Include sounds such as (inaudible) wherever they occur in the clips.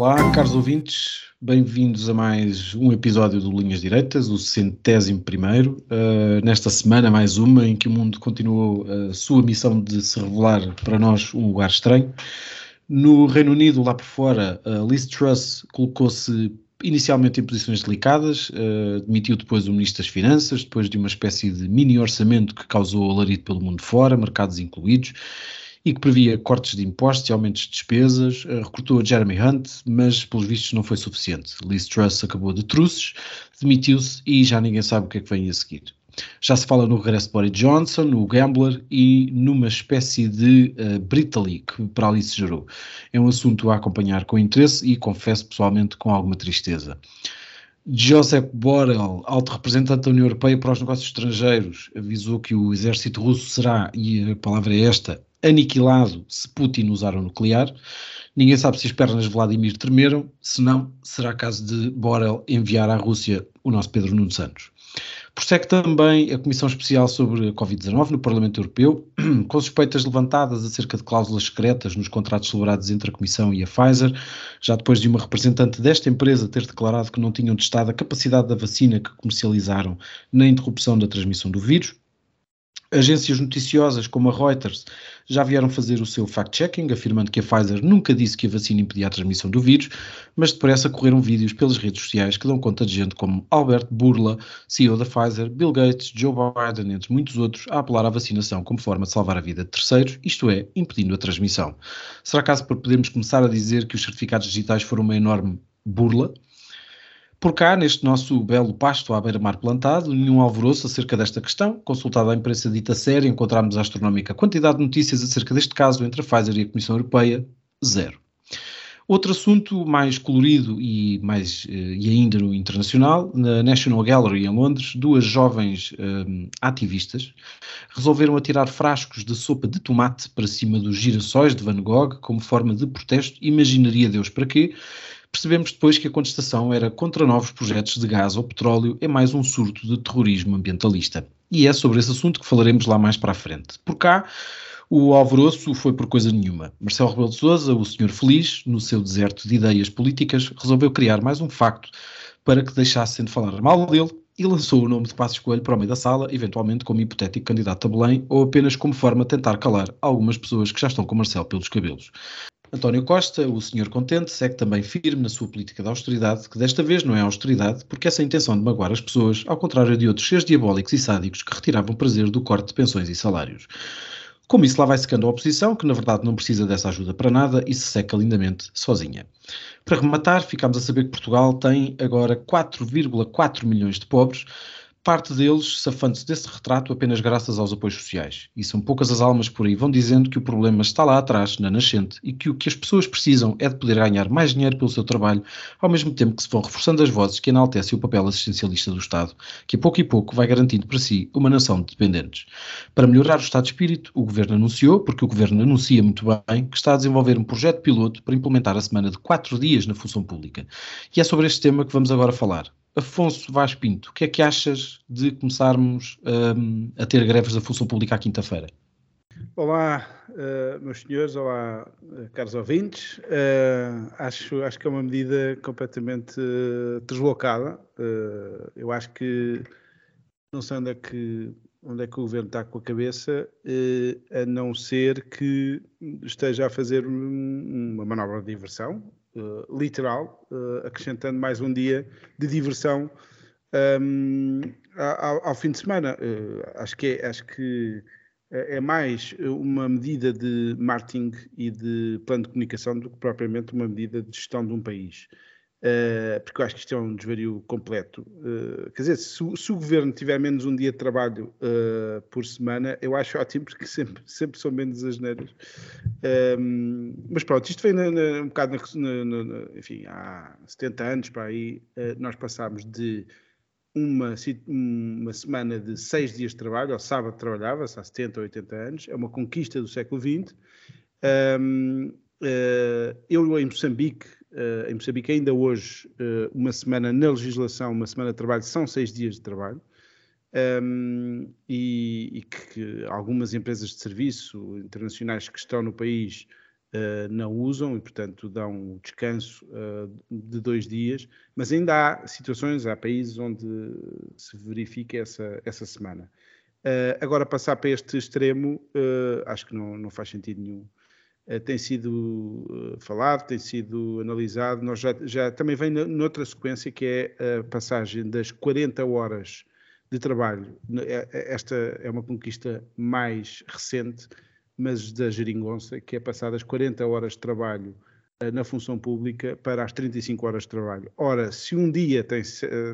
Olá, caros ouvintes, bem-vindos a mais um episódio do Linhas Direitas, o centésimo primeiro. Uh, nesta semana, mais uma em que o mundo continuou a sua missão de se revelar para nós um lugar estranho. No Reino Unido, lá por fora, uh, Liz Truss colocou-se inicialmente em posições delicadas, uh, demitiu depois o Ministro das Finanças, depois de uma espécie de mini orçamento que causou alarido pelo mundo fora, mercados incluídos, e que previa cortes de impostos e aumentos de despesas, uh, recrutou Jeremy Hunt, mas pelos vistos não foi suficiente. Liz Truss acabou de truces, demitiu-se e já ninguém sabe o que é que vem a seguir. Já se fala no regresso de Boris Johnson, no Gambler e numa espécie de uh, Britaly que para ali se gerou. É um assunto a acompanhar com interesse e confesso pessoalmente com alguma tristeza. Josep Borrell, alto representante da União Europeia para os negócios estrangeiros, avisou que o exército russo será, e a palavra é esta, aniquilado se Putin usar o nuclear. Ninguém sabe se as pernas de Vladimir tremeram, se não, será caso de Borrell enviar à Rússia o nosso Pedro Nuno Santos. Prossegue também a Comissão Especial sobre a Covid-19 no Parlamento Europeu, (clears throat) com suspeitas levantadas acerca de cláusulas secretas nos contratos celebrados entre a Comissão e a Pfizer, já depois de uma representante desta empresa ter declarado que não tinham testado a capacidade da vacina que comercializaram na interrupção da transmissão do vírus. Agências noticiosas como a Reuters já vieram fazer o seu fact-checking, afirmando que a Pfizer nunca disse que a vacina impedia a transmissão do vírus, mas depressa correram vídeos pelas redes sociais que dão conta de gente como Albert Burla, CEO da Pfizer, Bill Gates, Joe Biden, entre muitos outros, a apelar à vacinação como forma de salvar a vida de terceiros, isto é, impedindo a transmissão. Será caso por podermos começar a dizer que os certificados digitais foram uma enorme burla? Por cá, neste nosso belo pasto à beira-mar plantado, nenhum alvoroço acerca desta questão. Consultada a imprensa dita séria, encontramos a astronómica quantidade de notícias acerca deste caso entre a Pfizer e a Comissão Europeia, zero. Outro assunto mais colorido e, mais, e ainda no internacional, na National Gallery em Londres, duas jovens um, ativistas resolveram atirar frascos de sopa de tomate para cima dos girassóis de Van Gogh como forma de protesto. Imaginaria Deus para quê? Percebemos depois que a contestação era contra novos projetos de gás ou petróleo é mais um surto de terrorismo ambientalista. E é sobre esse assunto que falaremos lá mais para a frente. Por cá, o alvoroço foi por coisa nenhuma. Marcelo Rebelo de Sousa, o senhor feliz, no seu deserto de ideias políticas, resolveu criar mais um facto para que deixassem de falar mal dele e lançou o nome de Passos Coelho para o meio da sala, eventualmente como hipotético candidato a Belém ou apenas como forma de tentar calar algumas pessoas que já estão com Marcelo pelos cabelos. António Costa, o senhor contente, segue também firme na sua política de austeridade, que desta vez não é austeridade, porque essa intenção de magoar as pessoas, ao contrário de outros seres diabólicos e sádicos que retiravam prazer do corte de pensões e salários. Como isso lá vai secando a oposição, que na verdade não precisa dessa ajuda para nada e se seca lindamente sozinha. Para rematar, ficamos a saber que Portugal tem agora 4,4 milhões de pobres, parte deles safando-se desse retrato apenas graças aos apoios sociais. E são poucas as almas por aí vão dizendo que o problema está lá atrás, na nascente, e que o que as pessoas precisam é de poder ganhar mais dinheiro pelo seu trabalho, ao mesmo tempo que se vão reforçando as vozes que enaltecem o papel assistencialista do Estado, que a pouco e pouco vai garantindo para si uma nação de dependentes. Para melhorar o estado de espírito, o Governo anunciou, porque o Governo anuncia muito bem, que está a desenvolver um projeto piloto para implementar a semana de quatro dias na função pública. E é sobre este tema que vamos agora falar. Afonso Vaz Pinto, o que é que achas de começarmos um, a ter greves da função pública à quinta-feira? Olá, uh, meus senhores, olá, uh, caros ouvintes. Uh, acho, acho que é uma medida completamente deslocada. eu acho que não sei onde é que, onde é que o governo está com a cabeça, a não ser que esteja a fazer um, uma manobra de diversão, uh, literal, uh, acrescentando mais um dia de diversão um, ehm, ao, ao, fim de semana. Uh, acho que, é, acho que é mais uma medida de marketing e de plano de comunicação do que propriamente uma medida de gestão de um país. Uh, porque eu acho que isto é um desvario completo. Uh, quer dizer, se, se, o governo tiver menos um dia de trabalho uh, por semana, eu acho ótimo, porque (laughs) sempre, sempre são menos as neiras. Ehm, mas pronto, isto vem na, na, um bocado, na, na, enfim, há 70 anos para aí, nós passámos de uma, uma semana de seis dias de trabalho, ao sábado trabalhava-se há 70 ou 80 anos, é uma conquista do século XX. Ehm, eu em Moçambique em Moçambique ainda hoje uh, uma semana na legislação, uma semana de trabalho são seis dias de trabalho um, ehm, e, e que, que, algumas empresas de serviço internacionais que estão no país uh, não usam e portanto dão descanso de dois dias, mas ainda há situações, há países onde se verifica essa, essa semana. agora passar para este extremo acho que não, não faz sentido nenhum. Eh, tem sido eh, falado, tem sido analisado. Nós já, já também vem noutra sequência que é a passagem das 40 horas de trabalho. É, é, esta é uma conquista mais recente, mas da geringonça, que é passar das 40 horas de trabalho eh, na função pública para as 35 horas de trabalho. Ora, se um dia tem,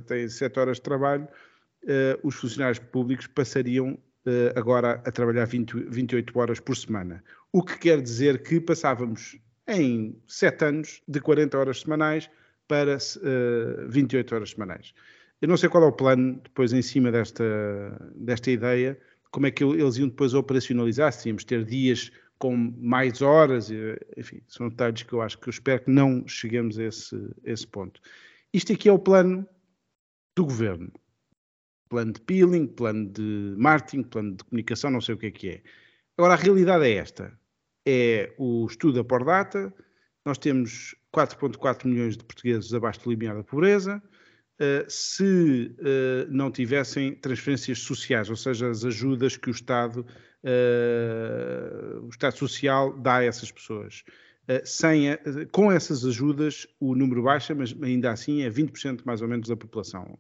tem 7 horas de trabalho, os funcionários públicos passariam agora a trabalhar 20, 28 horas por semana. O que quer dizer que passávamos em 7 anos de 40 horas semanais para uh, 28 horas semanais. Eu não sei qual é o plano depois em cima desta, desta ideia, como é que eles iam depois operacionalizar, se íamos ter dias com mais horas, enfim, são detalhes que eu acho que eu espero que não cheguemos a esse, a esse ponto. Isto aqui é o plano do governo. Plano de peeling, plano de marketing, plano de comunicação, não sei o que é que é. Agora, a realidade é esta é o estudo por data. Nós temos 4,4 milhões de portugueses abaixo do limiar da pobreza. Uh, se uh, não tivessem transferências sociais, ou seja, as ajudas que o Estado, uh, o Estado Social dá a essas pessoas. sem a, com essas ajudas, o número baixa, mas ainda assim é 20% mais ou menos da população.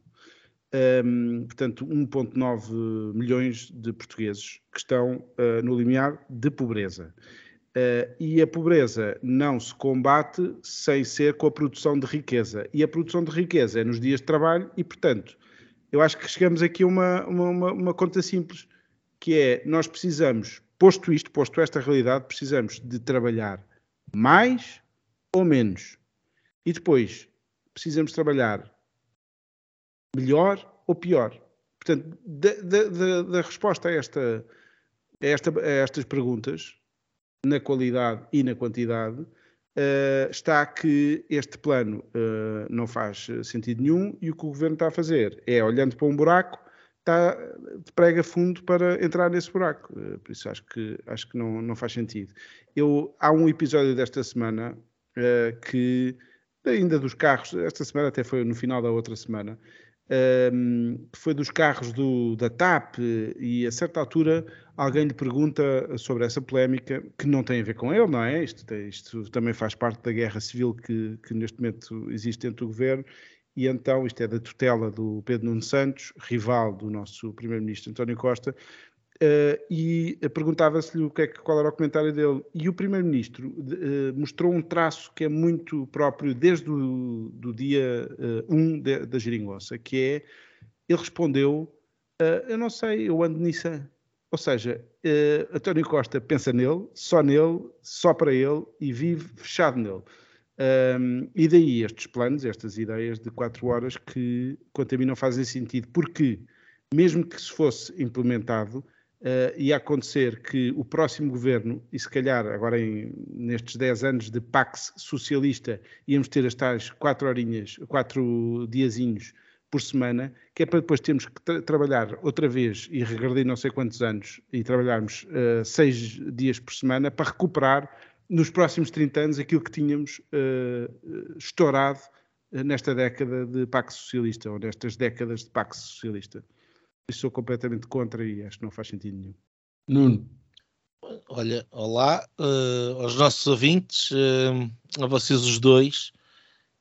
Um, ehm, portanto, 1,9 milhões de portugueses que estão no limiar de pobreza. Uh, e a pobreza não se combate sem ser com a produção de riqueza. E a produção de riqueza é nos dias de trabalho, e, portanto, eu acho que chegamos aqui a uma, uma, uma conta simples, que é nós precisamos, posto isto, posto esta realidade, precisamos de trabalhar mais ou menos. E depois, precisamos trabalhar melhor ou pior. Portanto, da, da, da resposta a, esta, a, esta, a estas perguntas, na qualidade e na quantidade, uh, está que este plano uh, não faz sentido nenhum e o que o governo está a fazer é, olhando para um buraco, está, prega fundo para entrar nesse buraco. Uh, por isso acho que, acho que não, não faz sentido. Eu, há um episódio desta semana que, ainda dos carros, esta semana até foi no final da outra semana, que foi dos carros do, da TAP, e a certa altura alguém lhe pergunta sobre essa polémica, que não tem a ver com ele, não é? Isto, isto também faz parte da guerra civil que, que neste momento existe entre o governo, e então isto é da tutela do Pedro Nuno Santos, rival do nosso primeiro-ministro António Costa, Uh, e perguntava-se-lhe é, qual era o comentário dele. E o Primeiro-Ministro uh, mostrou um traço que é muito próprio desde o do dia 1 uh, um de, da geringonça, que é, ele respondeu, eu não sei, eu ando nisso. Ou seja, António Costa pensa nele, só nele, só para ele, e vive fechado nele. Um, e daí estes planos, estas ideias de quatro horas que, quanto a mim, não fazem sentido, porque mesmo que se fosse implementado, uh, ia acontecer que o próximo governo, e se calhar agora em, nestes 10 anos de Pax socialista, íamos ter as tais 4 horinhas, 4 diazinhos por semana, que é para depois termos que tra trabalhar outra vez e regredir não sei quantos anos e trabalharmos uh, seis dias por semana para recuperar nos próximos 30 anos aquilo que tínhamos uh, estourado nesta década de Pax Socialista, ou nestas décadas de Pax Socialista sou completamente contra e acho que não faz sentido nenhum. Nuno. Olha, olá uh, aos nossos ouvintes, uh, a vocês os dois.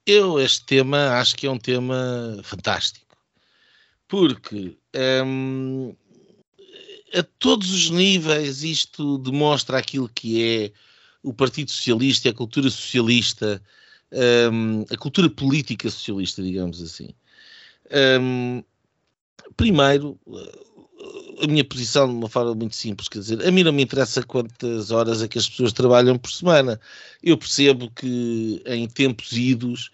Eu, este tema, acho que é um tema fantástico, porque um, ehm, a todos os níveis isto demonstra aquilo que é o Partido Socialista e a cultura socialista um, a cultura política socialista, digamos assim. Um, primeiro, a minha posição de uma forma muito simples, quer dizer, a mim não me interessa quantas horas é que as pessoas trabalham por semana. Eu percebo que em tempos idos,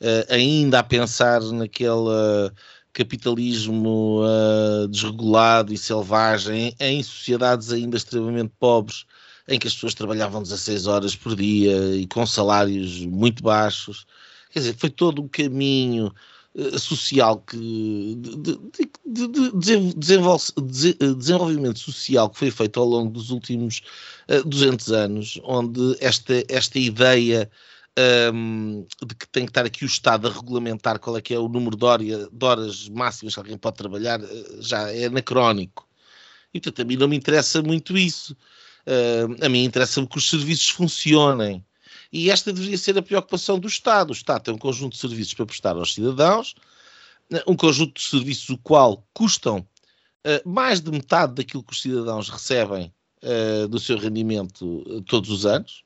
uh, ainda a pensar naquele capitalismo uh, desregulado e selvagem, em sociedades ainda extremamente pobres, em que as pessoas trabalhavam 16 horas por dia e com salários muito baixos. Quer dizer, foi todo um caminho social que de, de, de, de, desenvolvimento social que foi feito ao longo dos últimos uh, 200 anos, onde esta, esta ideia um, de que tem que estar aqui o Estado a regulamentar qual é que é o número de, hora, de horas máximas que alguém pode trabalhar, já é anacrónico. E portanto, a mim não me interessa muito isso. Uh, a mim interessa-me que os serviços funcionem. E esta deveria ser a preocupação do Estado. O Estado tem um conjunto de serviços para prestar aos cidadãos, um conjunto de serviços o qual custam uh, mais de metade daquilo que os cidadãos recebem uh, do seu rendimento uh, todos os anos.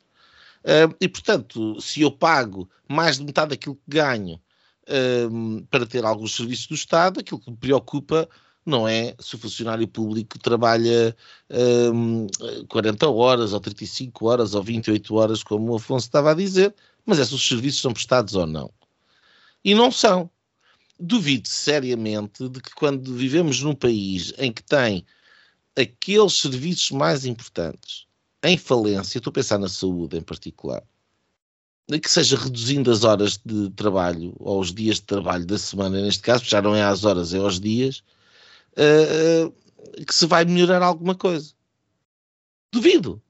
e, portanto, se eu pago mais de metade daquilo que ganho para ter alguns serviços do Estado, aquilo que me preocupa não é se o funcionário público trabalha um, 40 horas, ou 35 horas, ou 28 horas, como o Afonso estava a dizer, mas é se os serviços são prestados ou não. E não são. Duvido seriamente de que quando vivemos num país em que tem aqueles serviços mais importantes em falência, estou a pensar na saúde em particular, que seja reduzindo as horas de trabalho ou os dias de trabalho da semana, neste caso, já não é às horas, é aos dias, uh, que se vai melhorar alguma coisa. Duvido.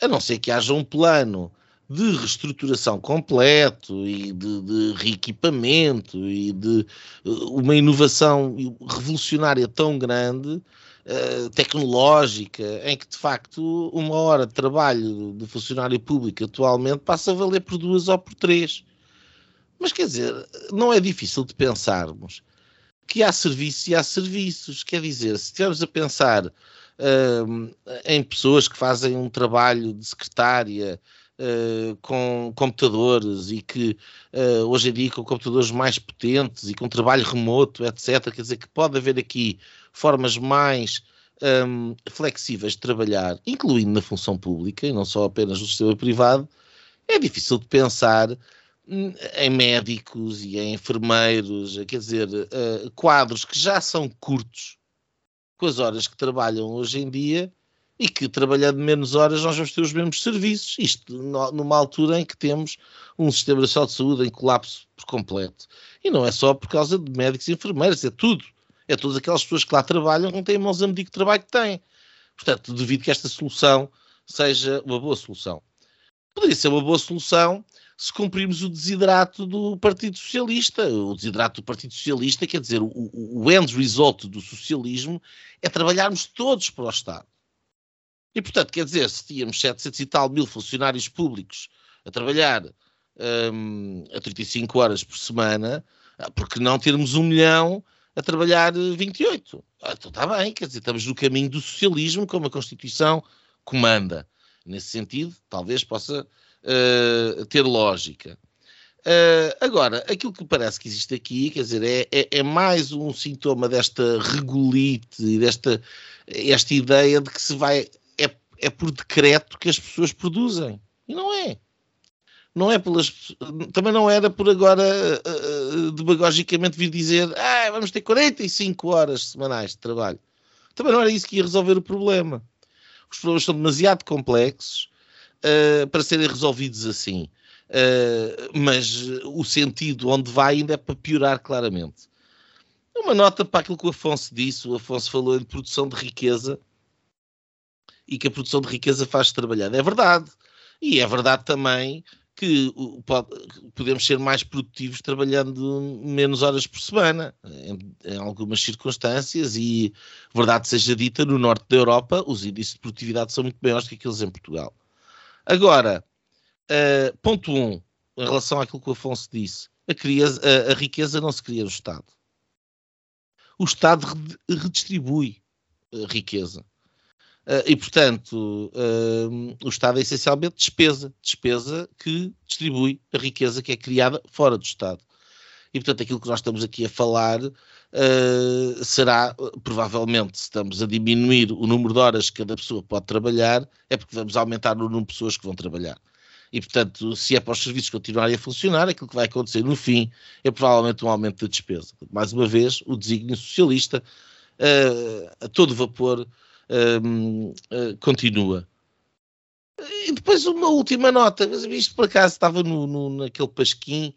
A não ser que haja um plano de reestruturação completo e de, de reequipamento e de uh, uma inovação revolucionária tão grande, tecnológica, em que de facto uma hora de trabalho de funcionário público atualmente passa a valer por duas ou por três. Mas quer dizer, não é difícil de pensarmos que há serviços e há serviços. Quer dizer, se estivermos a pensar uh, em pessoas que fazem um trabalho de secretária uh, com computadores e que uh, hoje em dia com computadores mais potentes e com trabalho remoto, etc., quer dizer que pode haver aqui formas mais um, flexíveis de trabalhar, incluindo na função pública e não só apenas no sistema privado, é difícil de pensar em médicos e em enfermeiros, quer dizer, uh, quadros que já são curtos com as horas que trabalham hoje em dia e que trabalhando menos horas nós vamos ter os mesmos serviços. Isto numa altura em que temos um sistema de saúde em colapso por completo. E não é só por causa de médicos e enfermeiros, é tudo. É todas aquelas pessoas que lá trabalham que não têm mãos a medir que trabalho que têm. Portanto, devido que esta solução seja uma boa solução. Poderia ser uma boa solução se cumprirmos o desidrato do Partido Socialista. O desidrato do Partido Socialista, quer dizer, o, o end result do socialismo é trabalharmos todos para o Estado. E, portanto, quer dizer, se tínhamos 700 e tal mil funcionários públicos a trabalhar um, a 35 horas por semana, ah, porque não termos um milhão a trabalhar 28? Ah, então está bem, quer dizer, estamos no caminho do socialismo, como a Constituição comanda. Nesse sentido, talvez possa uh, ter lógica. Uh, agora, aquilo que parece que existe aqui, quer dizer, é, é, é, mais um sintoma desta regolite e desta esta ideia de que se vai. É, é por decreto que as pessoas produzem. E não é. Não é pelas. Também não era por agora uh, demagogicamente vir dizer ah, vamos ter 45 horas semanais de trabalho. Também não era isso que ia resolver o problema. Os problemas são demasiado complexos uh, para serem resolvidos assim. Uh, mas o sentido onde vai ainda é para piorar claramente. Uma nota para aquilo que o Afonso disse: o Afonso falou em produção de riqueza e que a produção de riqueza faz trabalhar. É verdade. E é verdade também que pode, podemos ser mais produtivos trabalhando menos horas por semana, em, em, algumas circunstâncias, e verdade seja dita, no norte da Europa os índices de produtividade são muito maiores que aqueles em Portugal. Agora, uh, ponto 1, um, em relação àquilo que o Afonso disse, a, a, a riqueza não se cria no Estado. O Estado redistribui a riqueza. Uh, e, portanto, uh, o Estado é essencialmente despesa, despesa que distribui a riqueza que é criada fora do Estado. E, portanto, aquilo que nós estamos aqui a falar uh, será, provavelmente, se estamos a diminuir o número de horas que cada pessoa pode trabalhar, é porque vamos aumentar o número de pessoas que vão trabalhar. E, portanto, se é para os serviços continuarem a funcionar, aquilo que vai acontecer no fim é provavelmente um aumento da despesa. Mais uma vez, o desígnio socialista, a todo vapor, um, uh, eh, continua. E depois uma última nota, mas isto por acaso estava no, no, naquele pasquim,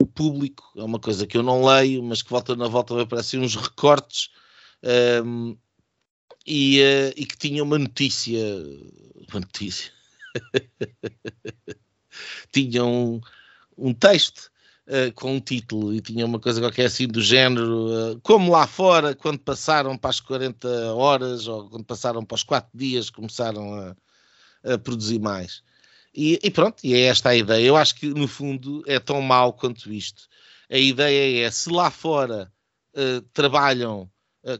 o público, é uma coisa que eu não leio, mas que volta na volta vai aparecer uns recortes um, e, uh, e, que tinha uma notícia, uma notícia, (laughs) tinha um, um texto uh, com um título e tinha uma coisa qualquer assim do género, uh, como lá fora, quando passaram para as 40 horas ou quando passaram para os 4 dias, começaram a, a produzir mais. E, e, pronto, e é esta a ideia. Eu acho que no fundo é tão mau quanto isto. A ideia é se lá fora uh, trabalham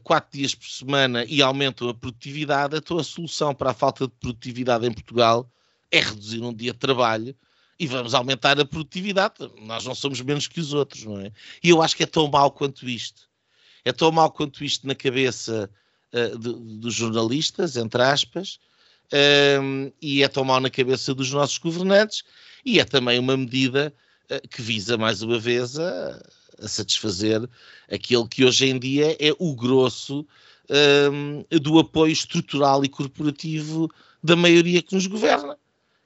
quatro dias por semana e aumentam a produtividade, a tua solução para a falta de produtividade em Portugal é reduzir um dia de trabalho e vamos aumentar a produtividade. Nós não somos menos que os outros, não é? E eu acho que é tão mal quanto isto. É tão mal quanto isto na cabeça uh, dos jornalistas, entre aspas, um, ehm, e é tão mal na cabeça dos nossos governantes, e é também uma medida uh, que visa, mais uma vez, a, a, satisfazer aquele que hoje em dia é o grosso um, ehm, do apoio estrutural e corporativo da maioria que nos governa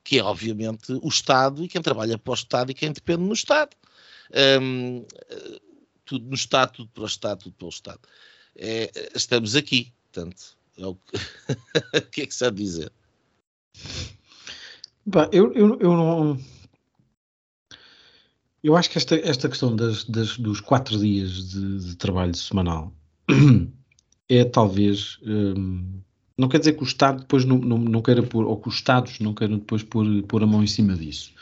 que é obviamente o Estado e quem trabalha para o Estado e quem depende no Estado. Um, tudo no Estado, tudo para o Estado, tudo pelo Estado. É, estamos aqui, portanto, é o, que... (laughs) o que é que se há de dizer? Bah, eu, eu, eu não. Eu acho que esta, esta questão das, das, dos quatro dias de, de trabalho semanal (clears throat) é talvez um, não quer dizer que o Estado depois não, não, não queira pôr, ou que os Estados não queiram depois pôr, pôr a mão em cima disso.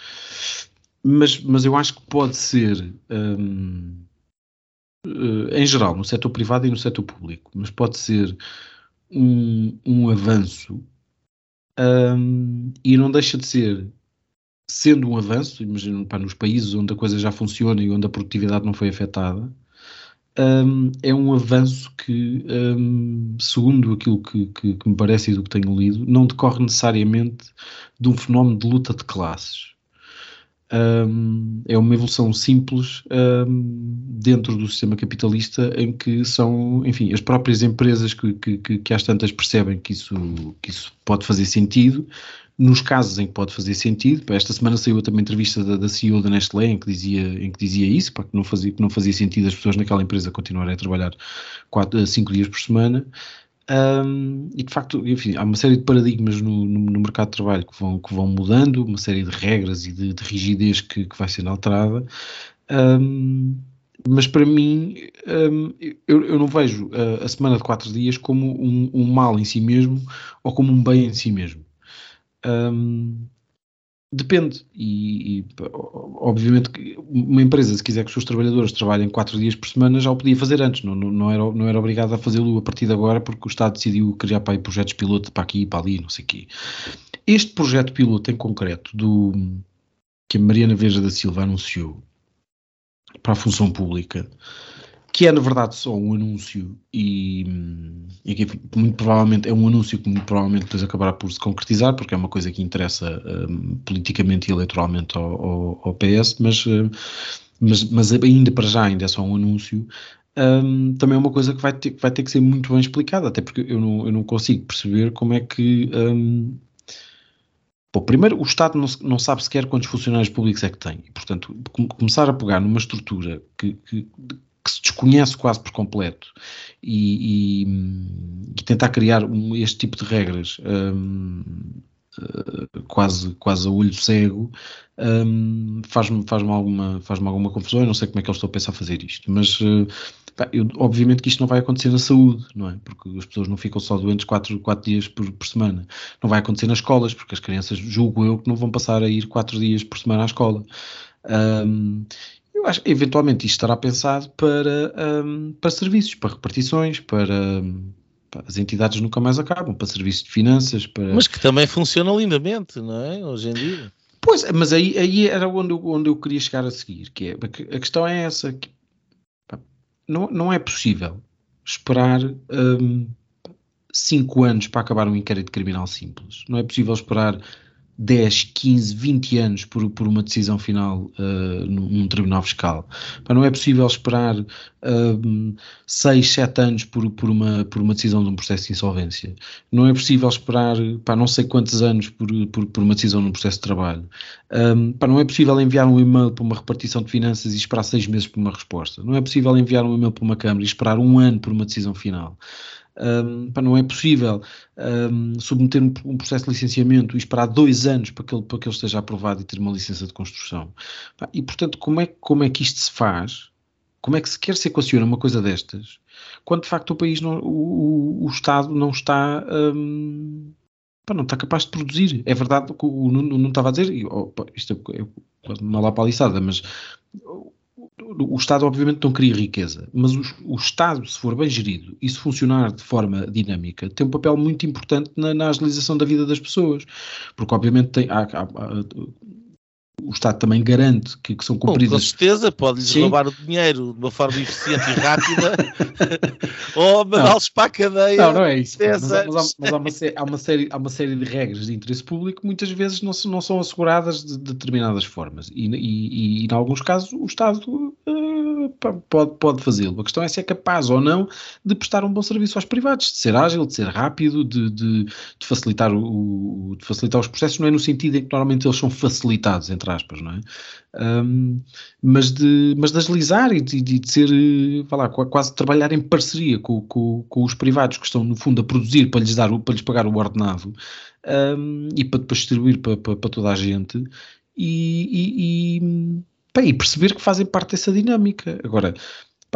Mas, mas eu acho que pode ser, um, uh, eh, em geral, no setor privado e no setor público, mas pode ser um, um avanço um, e não deixa de ser, sendo um avanço, imagino, para nos países onde a coisa já funciona e onde a produtividade não foi afetada, um, é um avanço que, um, segundo aquilo que, que, que, me parece e do que tenho lido, não decorre necessariamente de um fenómeno de luta de classes. Um, é uma evolução simples dentro do sistema capitalista em que são, enfim, as próprias empresas que, que, que às tantas percebem que isso, que isso pode fazer sentido, nos casos em que pode fazer sentido. Esta semana saiu também entrevista da, da CEO da Nestlé em que dizia, em que dizia isso, para que não, fazia, que não fazia sentido as pessoas naquela empresa continuarem a trabalhar 4, 5 dias por semana. Um, e de facto, enfim, há uma série de paradigmas no, no, no, mercado de trabalho que vão, que vão mudando, uma série de regras e de, de rigidez que, que, vai sendo alterada. Um, mas para mim, um, eu, eu, não vejo a, a, semana de quatro dias como um, um, mal em si mesmo ou como um bem em si mesmo. Um, depende. E, e, obviamente uma empresa, se quiser que os seus trabalhadores trabalhem quatro dias por semana, já o podia fazer antes, não, não, não era, não era obrigado a fazê-lo a partir de agora, porque o Estado decidiu criar para aí projetos piloto para aqui e para ali, não sei o quê. Este projeto piloto em concreto, do que a Mariana Veja da Silva anunciou para a função pública, que é na verdade só um anúncio e, e que muito provavelmente é um anúncio que muito provavelmente depois acabará por se concretizar porque é uma coisa que interessa um, politicamente e eleitoralmente ao, ao, ao PS, mas, uh, mas, mas, ainda para já ainda é só um anúncio. Um, também é uma coisa que vai ter, vai ter que ser muito bem explicada, até porque eu não, eu não consigo perceber como é que um, Bom, primeiro, o Estado não, não, sabe sequer quantos funcionários públicos é que tem. E, portanto, começar a pegar numa estrutura que, que, que se desconhece quase por completo e, e, e tentar criar um, este tipo de regras um, uh, quase, quase a olho cego um, faz-me faz alguma, faz alguma confusão. Eu não sei como é que eles estão a pensar fazer isto, mas uh, eu, obviamente que isto não vai acontecer na saúde, não é? Porque as pessoas não ficam só doentes 4, quatro dias por, por semana. Não vai acontecer nas escolas, porque as crianças, julgo eu, que não vão passar a ir 4 dias por semana à escola. Um, eu acho que eventualmente isto estará pensado para, um, para serviços, para repartições, para, as entidades nunca mais acabam, para serviço de finanças, para... Mas que também funciona lindamente, não é? Hoje em dia. Pois, mas aí, aí era onde eu, onde eu queria chegar a seguir, que é, a questão é essa, que, não, não é possível esperar um, cinco anos para acabar um inquérito criminal simples. Não é possível esperar 10, 15, 20 anos por, por uma decisão final uh, num, tribunal fiscal. Pá, não é possível esperar uh, 6, 7 anos por, por, uma, por uma decisão de um processo de insolvência. Não é possível esperar pá, não sei quantos anos por, por, por uma decisão num processo de trabalho. Um, pá, não é possível enviar um e-mail para uma repartição de finanças e esperar seis meses por uma resposta. Não é possível enviar um e-mail para uma Câmara e esperar um ano por uma decisão final um, para não é possível um, submeter um, processo de licenciamento e esperar dois anos para que ele, para que ele esteja aprovado e ter uma licença de construção. E, portanto, como é, como é que isto se faz? Como é que se quer se equaciona uma coisa destas? Quando de facto o país, não, o, o, Estado não está, um, não está capaz de produzir. É verdade que o Nuno estava a dizer, isto é, é uma lapaliçada, mas o Estado obviamente não cria riqueza, mas o, o, Estado, se for bem gerido e se funcionar de forma dinâmica, tem um papel muito importante na, na agilização da vida das pessoas, porque obviamente tem, há, há, há, o Estado também garante que, que são cumpridas. Bom, com certeza, pode-lhes roubar o dinheiro de uma forma eficiente e rápida (laughs) ou mandá-los para a cadeia. Não, não é isso. Mas, mas, há, mas há, uma há, uma série, há uma série de regras de interesse público que muitas vezes não, não são asseguradas de, de determinadas formas. E, e, e, e, em alguns casos, o Estado uh, pode, pode fazê-lo. A questão é se é capaz ou não de prestar um bom serviço aos privados, de ser ágil, de ser rápido, de, de, de facilitar, o, de facilitar os processos, não é no sentido em que normalmente eles são facilitados, entre aspas, não é? Um, mas, de, mas de agilizar e de, de ser, vá lá, quase trabalhar em parceria com, com, com, os privados que estão, no fundo, a produzir para lhes, dar, para lhes pagar o ordenado um, e para depois distribuir para, para, para toda a gente e, e, e, e perceber que fazem parte dessa dinâmica. Agora,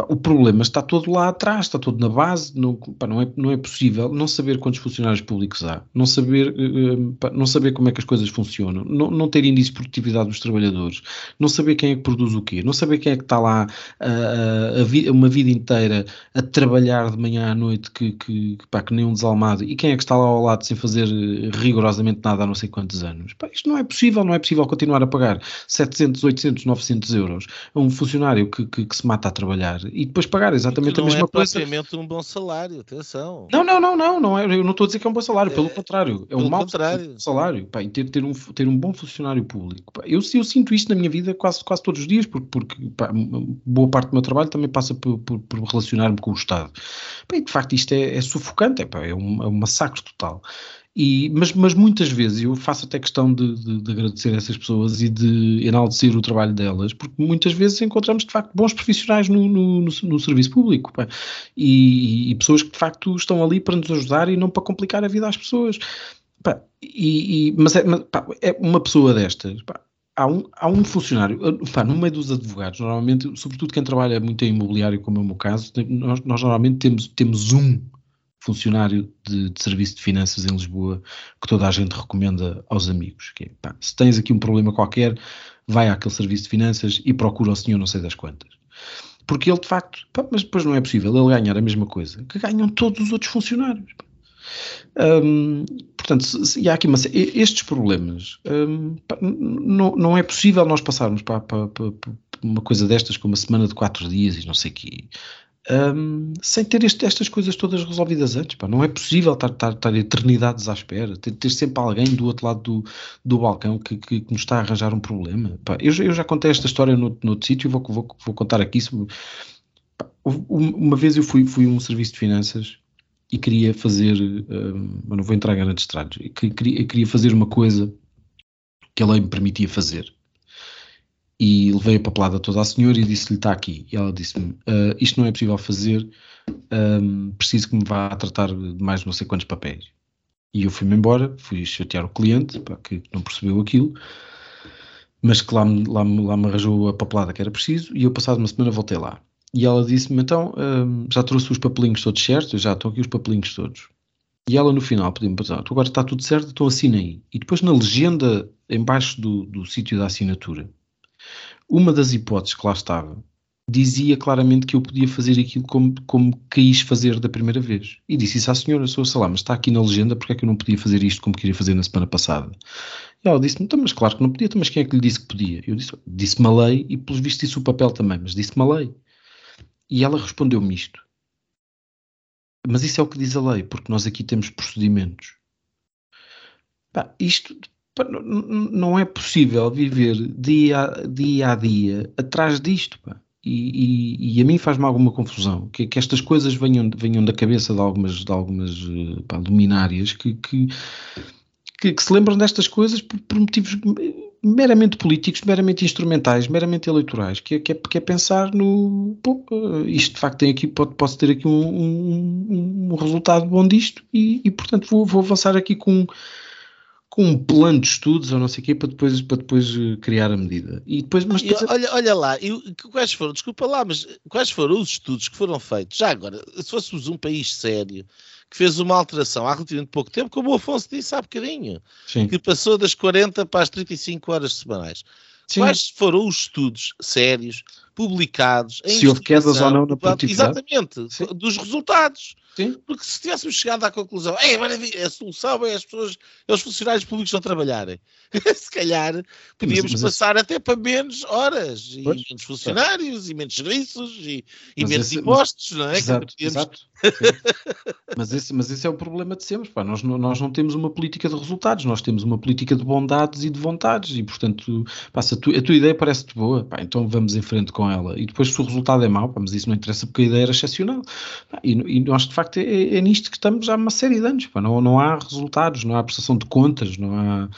o problema está todo lá atrás, está todo na base, não, pá, não, é, não é possível não saber quantos funcionários públicos há, não saber, uh, pá, não saber como é que as coisas funcionam, não, não ter índice de produtividade dos trabalhadores, não saber quem é que produz o quê, não saber quem é que está lá a vi, uma vida inteira a trabalhar de manhã à noite que, que, que nem um desalmado e quem é que está lá ao lado sem fazer rigorosamente nada há não sei quantos anos. Isto não é possível, não é possível continuar a pagar 700, 800, 900 euros a um funcionário que, que, que se mata a trabalhar e depois pagar exatamente a mesma coisa. Não é propriamente um bom salário, atenção. Não, não, não, não, não é, eu não estou a dizer que é um bom salário, é, pelo contrário, é um mau contrário. salário, pá, e ter, ter, um, ter um bom funcionário público. Pá, eu, eu sinto isto na minha vida quase, quase todos os dias, porque, porque pá, boa parte do meu trabalho também passa por, por, por relacionar-me com o Estado. Pá, e de facto isto é, é sufocante, é, pá, é, um, é um massacre total. E, mas, mas muitas vezes eu faço até questão de, de, de, agradecer a essas pessoas e de enaltecer o trabalho delas, porque muitas vezes encontramos de facto bons profissionais no, no, no, no serviço público pá, e, e, pessoas que de facto estão ali para nos ajudar e não para complicar a vida às pessoas. Pá, e, mas, é, pá, é, uma pessoa destas. Há um, há um, funcionário, pá, no meio dos advogados, normalmente, sobretudo quem trabalha muito em imobiliário, como é o meu caso, nós, nós normalmente temos, temos um funcionário de, de, serviço de finanças em Lisboa que toda a gente recomenda aos amigos. Que é, pá, se tens aqui um problema qualquer, vai àquele serviço de finanças e procura o senhor não sei das quantas. Porque ele, de facto, pá, mas depois não é possível ele ganhar a mesma coisa que ganham todos os outros funcionários. Hum, portanto, se, e há aqui uma, estes problemas, hum, pá, não, não é possível nós passarmos para, para, uma coisa destas com uma semana de quatro dias e não sei o quê um, sem ter este, estas coisas todas resolvidas antes. Pá. Não é possível estar, estar, estar eternidades à espera, ter, ter, sempre alguém do outro lado do, do balcão que, que, que, nos está a arranjar um problema. Pá. Eu, eu já contei esta história no, outro sítio vou, vou, vou contar aqui. Pá, uma vez eu fui, fui um serviço de finanças e queria fazer, um, não vou entrar em grandes detalhes, queria, queria fazer uma coisa que a lei me permitia fazer e levei a papelada toda à senhora e disse-lhe: está aqui. E ela disse-me: uh, Isto não é possível fazer, um, preciso que me vá tratar de mais não sei quantos papéis. E eu fui-me embora, fui chatear o cliente, pá, que não percebeu aquilo, mas que lá, lá, lá me arranjou a papelada que era preciso. E eu, passado uma semana, voltei lá. E ela disse-me: Então, um, já trouxe os papelinhos todos certos? Já estão aqui os papelinhos todos. E ela no final pediu-me: Agora está tudo certo, então assina aí. E depois na legenda, embaixo do, do sítio da assinatura uma das hipóteses que lá estava dizia claramente que eu podia fazer aquilo como, como quis fazer da primeira vez. E disse isso à senhora, sou sei lá, mas está aqui na legenda, porque é que eu não podia fazer isto como queria fazer na semana passada? E ela disse-me, então, mas claro que não podia, então, mas quem é que lhe disse que podia? Eu disse, disse-me a lei e pelos vistos disse o papel também, mas disse-me a lei. E ela respondeu-me isto. Mas isso é o que diz a lei, porque nós aqui temos procedimentos. Isto não é possível viver dia a dia, a dia atrás disto. Pá. E, e, e, a mim faz-me alguma confusão que, que, estas coisas venham, venham da cabeça de algumas, de algumas eh, pá, luminárias que, que, que, se lembram destas coisas por, por, motivos meramente políticos, meramente instrumentais, meramente eleitorais, que é, que é, que é pensar no pô, eh, isto de facto tem aqui, pode, ter aqui um, um, um resultado bom disto e, e portanto vou, vou avançar aqui com com um plano de estudos ou não sei o quê para depois, para depois eh, criar a medida. E depois, mas depois... olha, olha lá, e, quais foram, desculpa lá, mas quais foram os estudos que foram feitos? Já agora, se fôssemos um país sério que fez uma alteração há relativamente pouco tempo, como o Afonso disse há bocadinho, Sim. que passou das 40 para as 35 horas semanais. Sim. Quais foram os estudos sérios publicados se houve quedas ou não na produtividade? Exatamente, Sim. dos resultados. Sim. Porque se tivéssemos chegado à conclusão, é maravilha, a solução é as pessoas, é os funcionários públicos não trabalharem, (laughs) se calhar podíamos mas, mas passar esse... até para menos horas, pois, e menos funcionários, e menos serviços, e, e menos esse, impostos, mas, não é? Exato, exato. mas, esse, mas esse é o problema de sempre. Pá. Nós, nós não temos uma política de resultados, nós temos uma política de bondades e de vontades, e portanto, passa, tu, a tua ideia parece-te boa, pá, então vamos em frente com ela. E depois, se o resultado é mau, pá, mas isso não interessa porque a ideia era excepcional. Pá, e, e nós, de facto, facto é, é, nisto que estamos há uma série de anos. Pá. Não, não há resultados, não há prestação de contas, não há.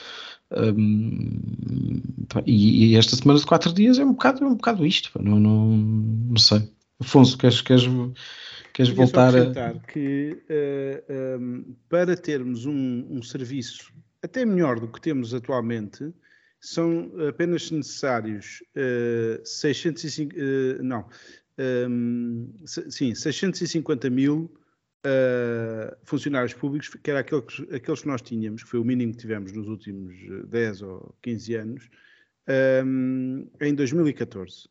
Um, e, e, esta semana de quatro dias é um bocado, é um bocado isto. Pá. Não, não, não sei. Afonso, queres, queres, queres voltar a. que uh, eh, um, para termos um, um serviço até melhor do que temos atualmente, são apenas necessários uh, 605, uh, não, um, sim, 650 mil uh, funcionários públicos, que era aqueles, aqueles que nós tínhamos, que foi o mínimo que tivemos nos últimos 10 ou 15 anos, um, em 2014.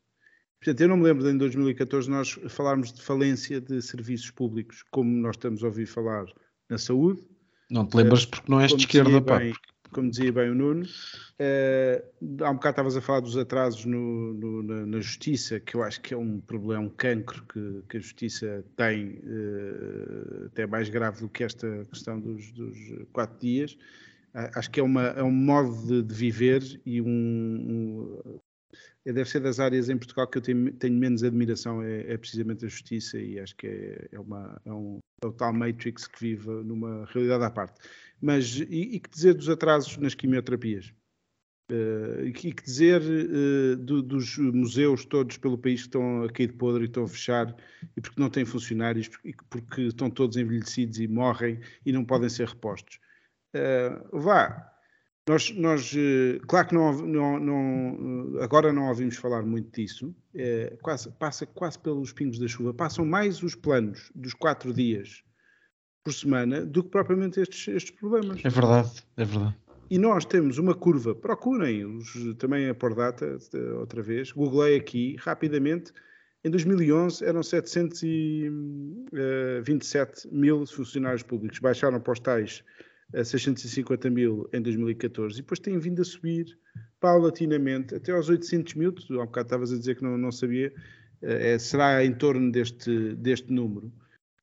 Portanto, eu não me lembro de em 2014 nós falarmos de falência de serviços públicos, como nós estamos a ouvir falar na saúde. Não te lembras porque não és de esquerda, pá. Como dizia bem o Nuno. Uh, há um bocado estavas a falar dos atrasos no, no, na, na, justiça, que eu acho que é um problema, um cancro que, que a justiça tem, uh, até mais grave do que esta questão dos, dos quatro dias. Uh, acho que é, uma, é um modo de, de viver e um, um, deve ser das áreas em Portugal que eu tenho, tenho menos admiração, é, é, precisamente a justiça, e acho que é, é, uma, é, um, é o tal Matrix que vive numa realidade à parte. Mas e, e que dizer dos atrasos nas quimioterapias? Uh, e que dizer uh, do, dos museus todos pelo país que estão a cair de podre e estão a fechar e porque não têm funcionários porque, porque estão todos envelhecidos e morrem e não podem ser repostos. Uh, vá, nós, nós claro que não, não, não, agora não ouvimos falar muito disso, quase, passa quase pelos pingos da chuva, passam mais os planos dos quatro dias por semana do que propriamente estes, estes problemas. É verdade, é verdade. E nós temos uma curva, procurem os, também a por data outra vez, googlei aqui rapidamente, em 2011 eram 727 eh, mil funcionários públicos, baixaram para os tais a 650 mil em 2014 e depois têm vindo a subir paulatinamente até aos 800 mil, tu há um bocado estavas a dizer que não, não sabia, é, será em torno deste, deste número.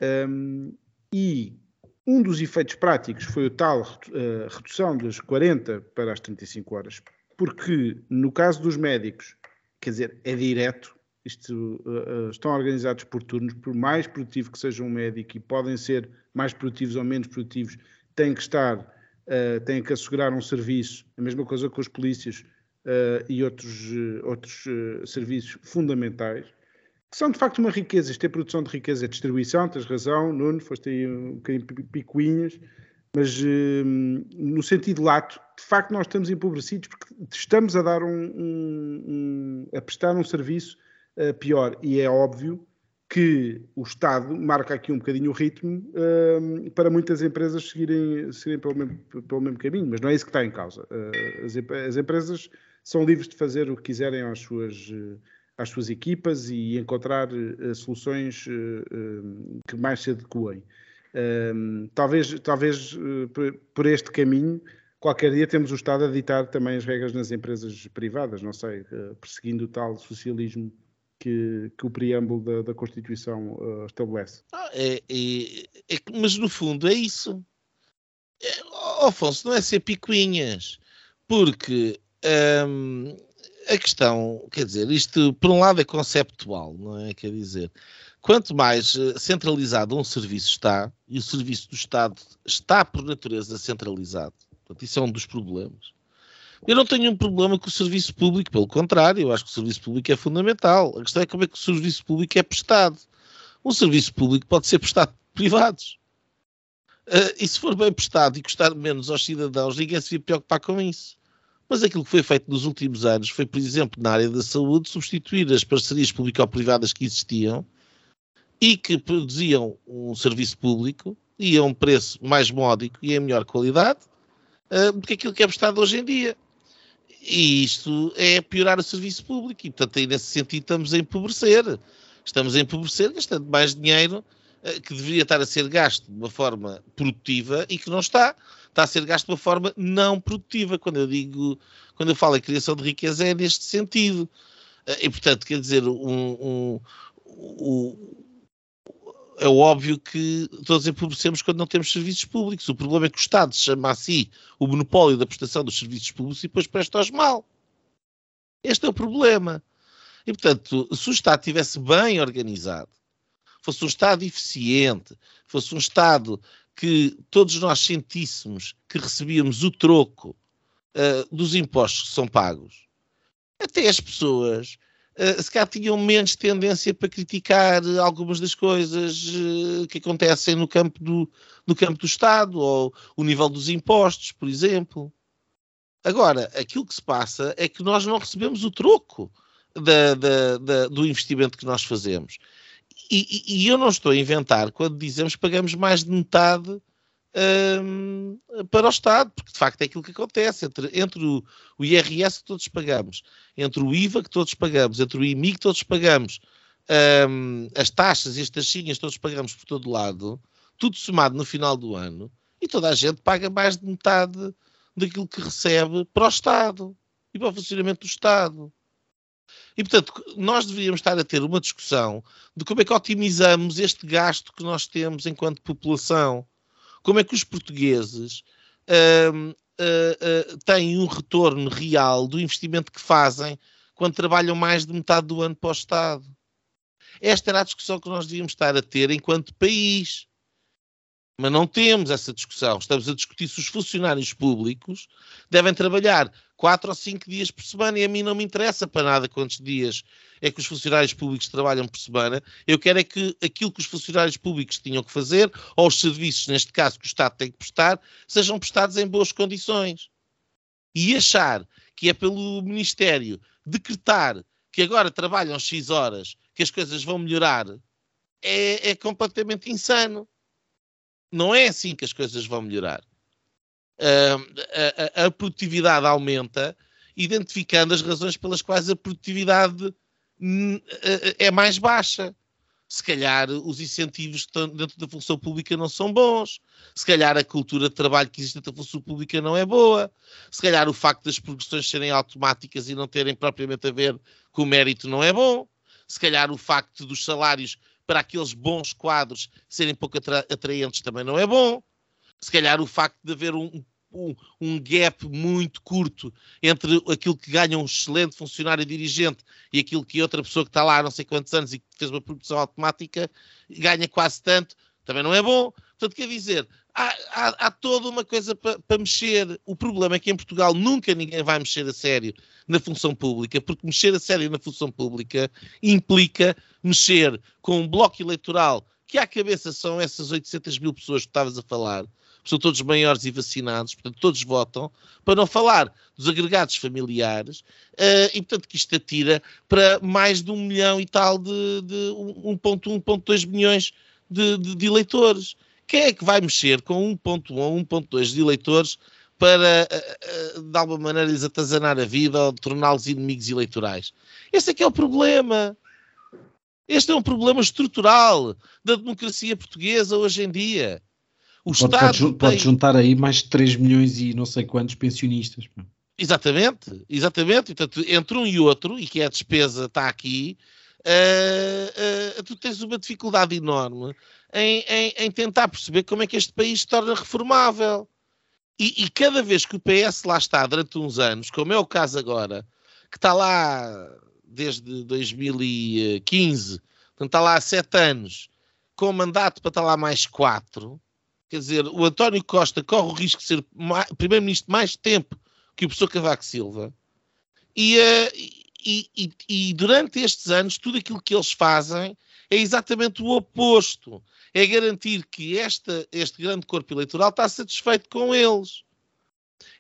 Um, e um dos efeitos práticos foi o tal uh, redução das 40 para as 35 horas, porque no caso dos médicos, quer dizer, é direto, isto, uh, estão organizados por turnos, por mais produtivo que seja um médico e podem ser mais produtivos ou menos produtivos, têm que estar, têm que assegurar um serviço, a mesma coisa com os polícias e outros, outros serviços fundamentais são de facto uma riqueza. Isto é produção de riqueza, é distribuição, tens razão, Nuno, foste aí um bocadinho picuinhas, mas hum, no sentido lato, de facto nós estamos empobrecidos porque estamos a dar um, um, um a prestar um serviço uh, pior e é óbvio que o Estado marca aqui um bocadinho o ritmo uh, para muitas empresas seguirem, seguirem pelo, mesmo, pelo mesmo caminho, mas não é isso que está em causa. Uh, as, as, empresas são livres de fazer o que quiserem às suas às suas equipas e encontrar uh, soluções uh, que mais se adequem. talvez talvez por, este caminho, qualquer dia temos o Estado a ditar também as regras nas empresas privadas, não sei, perseguindo o tal socialismo que, que o preâmbulo da, da Constituição estabelece. Ah, é, é, é, mas no fundo é isso. É, Afonso, não é ser picuinhas, porque hum, a questão, quer dizer, isto por um lado é conceptual, não é? Quer dizer, quanto mais eh, centralizado um serviço está, e o serviço do Estado está por natureza centralizado, portanto, isso é um dos problemas. Eu não tenho um problema com o serviço público, pelo contrário, eu acho que o serviço público é fundamental. A questão é como é que o serviço público é prestado. Um serviço público pode ser prestado por privados. Uh, e se for bem prestado e custar menos aos cidadãos, ninguém se vai preocupar com isso. Mas aquilo que foi feito nos últimos anos foi, por exemplo, na área da saúde, substituir as parcerias público-privadas que existiam e que produziam um serviço público e a um preço mais módico e em melhor qualidade uh, do que aquilo que é prestado hoje em dia. E isto é piorar o serviço público e, portanto, aí nesse sentido estamos a empobrecer. Estamos a empobrecer gastando mais dinheiro uh, que deveria estar a ser gasto de uma forma produtiva e que não está está a ser gasto de uma forma não produtiva. Quando eu digo, quando eu falo em criação de riqueza, é neste sentido. Eh, e, portanto, quer dizer, um, um, um, é óbvio que todos empobrecemos quando não temos serviços públicos. O problema é que o Estado chama a si o monopólio da prestação dos serviços públicos e depois presta-os mal. Este é o problema. E, portanto, se o Estado estivesse bem organizado, fosse um Estado eficiente, fosse um Estado que todos nós sentíssemos que recebíamos o troco uh, dos impostos que são pagos, até as pessoas uh, se calhar tinham menos tendência para criticar algumas das coisas uh, que acontecem no campo, do, no campo do Estado, ou o nível dos impostos, por exemplo. Agora, aquilo que se passa é que nós não recebemos o troco da, da, da, do investimento que nós fazemos. E, e, eu não estou a inventar quando dizemos que pagamos mais de metade um, para o Estado, porque de facto é aquilo que acontece entre, entre o, o, IRS que todos pagamos, entre o IVA que todos pagamos, entre o IMI que todos pagamos, um, as taxas e as taxinhas todos pagamos por todo lado, tudo somado no final do ano, e toda a gente paga mais de metade daquilo que recebe para o Estado e para o funcionamento do Estado. E, portanto, nós deveríamos estar a ter uma discussão de como é que otimizamos este gasto que nós temos enquanto população. Como é que os portugueses uh, uh, uh, têm um retorno real do investimento que fazem quando trabalham mais de metade do ano para o Estado. Esta era a discussão que nós devíamos estar a ter enquanto país. Mas não temos essa discussão. Estamos a discutir se os funcionários públicos devem trabalhar quatro ou cinco dias por semana e a mim não me interessa para nada quantos dias é que os funcionários públicos trabalham por semana. Eu quero é que aquilo que os funcionários públicos tinham que fazer, ou os serviços, neste caso, que o Estado tem que prestar, sejam prestados em boas condições. E achar que é pelo Ministério decretar que agora trabalham X horas, que as coisas vão melhorar, é, é completamente insano. Não é assim que as coisas vão melhorar. Uh, a, a, produtividade aumenta, identificando as razões pelas quais a produtividade uh, é mais baixa. Se calhar os incentivos dentro da função pública não são bons. Se calhar a cultura de trabalho que existe dentro da função pública não é boa. Se calhar o facto das progressões serem automáticas e não terem propriamente a ver com o mérito não é bom. Se calhar o facto dos salários para aqueles bons quadros serem pouco atra atraentes também não é bom. Se calhar o facto de haver um, um, um, gap muito curto entre aquilo que ganha um excelente funcionário dirigente e aquilo que outra pessoa que está lá há não sei quantos anos e que fez uma produção automática ganha quase tanto, também não é bom. Portanto, quer dizer, há, há, há toda uma coisa para pa mexer. O problema é que em Portugal nunca ninguém vai mexer a sério na função pública, porque mexer a sério na função pública implica mexer com um bloco eleitoral que à cabeça são essas 800 mil pessoas que estavas a falar, são todos maiores e vacinados, portanto todos votam, para não falar dos agregados familiares, uh, e portanto que isto atira para mais de um milhão e tal de, de 1.1, 1.2 milhões de, de, de eleitores. Quem é que vai mexer com 1.1 ou 1.2 de eleitores para, de alguma maneira, lhes atazanar a vida ou torná-los inimigos eleitorais. Esse é que é o problema. Este é um problema estrutural da democracia portuguesa hoje em dia. O pode, Estado pode, pode juntar aí mais de 3 milhões e não sei quantos pensionistas. Exatamente, exatamente. Portanto, entre um e outro, e que é a despesa está aqui, uh, uh, tu tens uma dificuldade enorme em, em, em, tentar perceber como é que este país se torna reformável. E, e, cada vez que o PS lá está durante uns anos, como é o caso agora, que está lá desde 2015, portanto está lá há sete anos, com mandato para estar lá mais quatro, quer dizer, o António Costa corre o risco de ser primeiro-ministro mais tempo que o professor Cavaco Silva, e, uh, e, e, e, durante estes anos, tudo aquilo que eles fazem é exatamente o oposto. É garantir que esta, este grande corpo eleitoral está satisfeito com eles.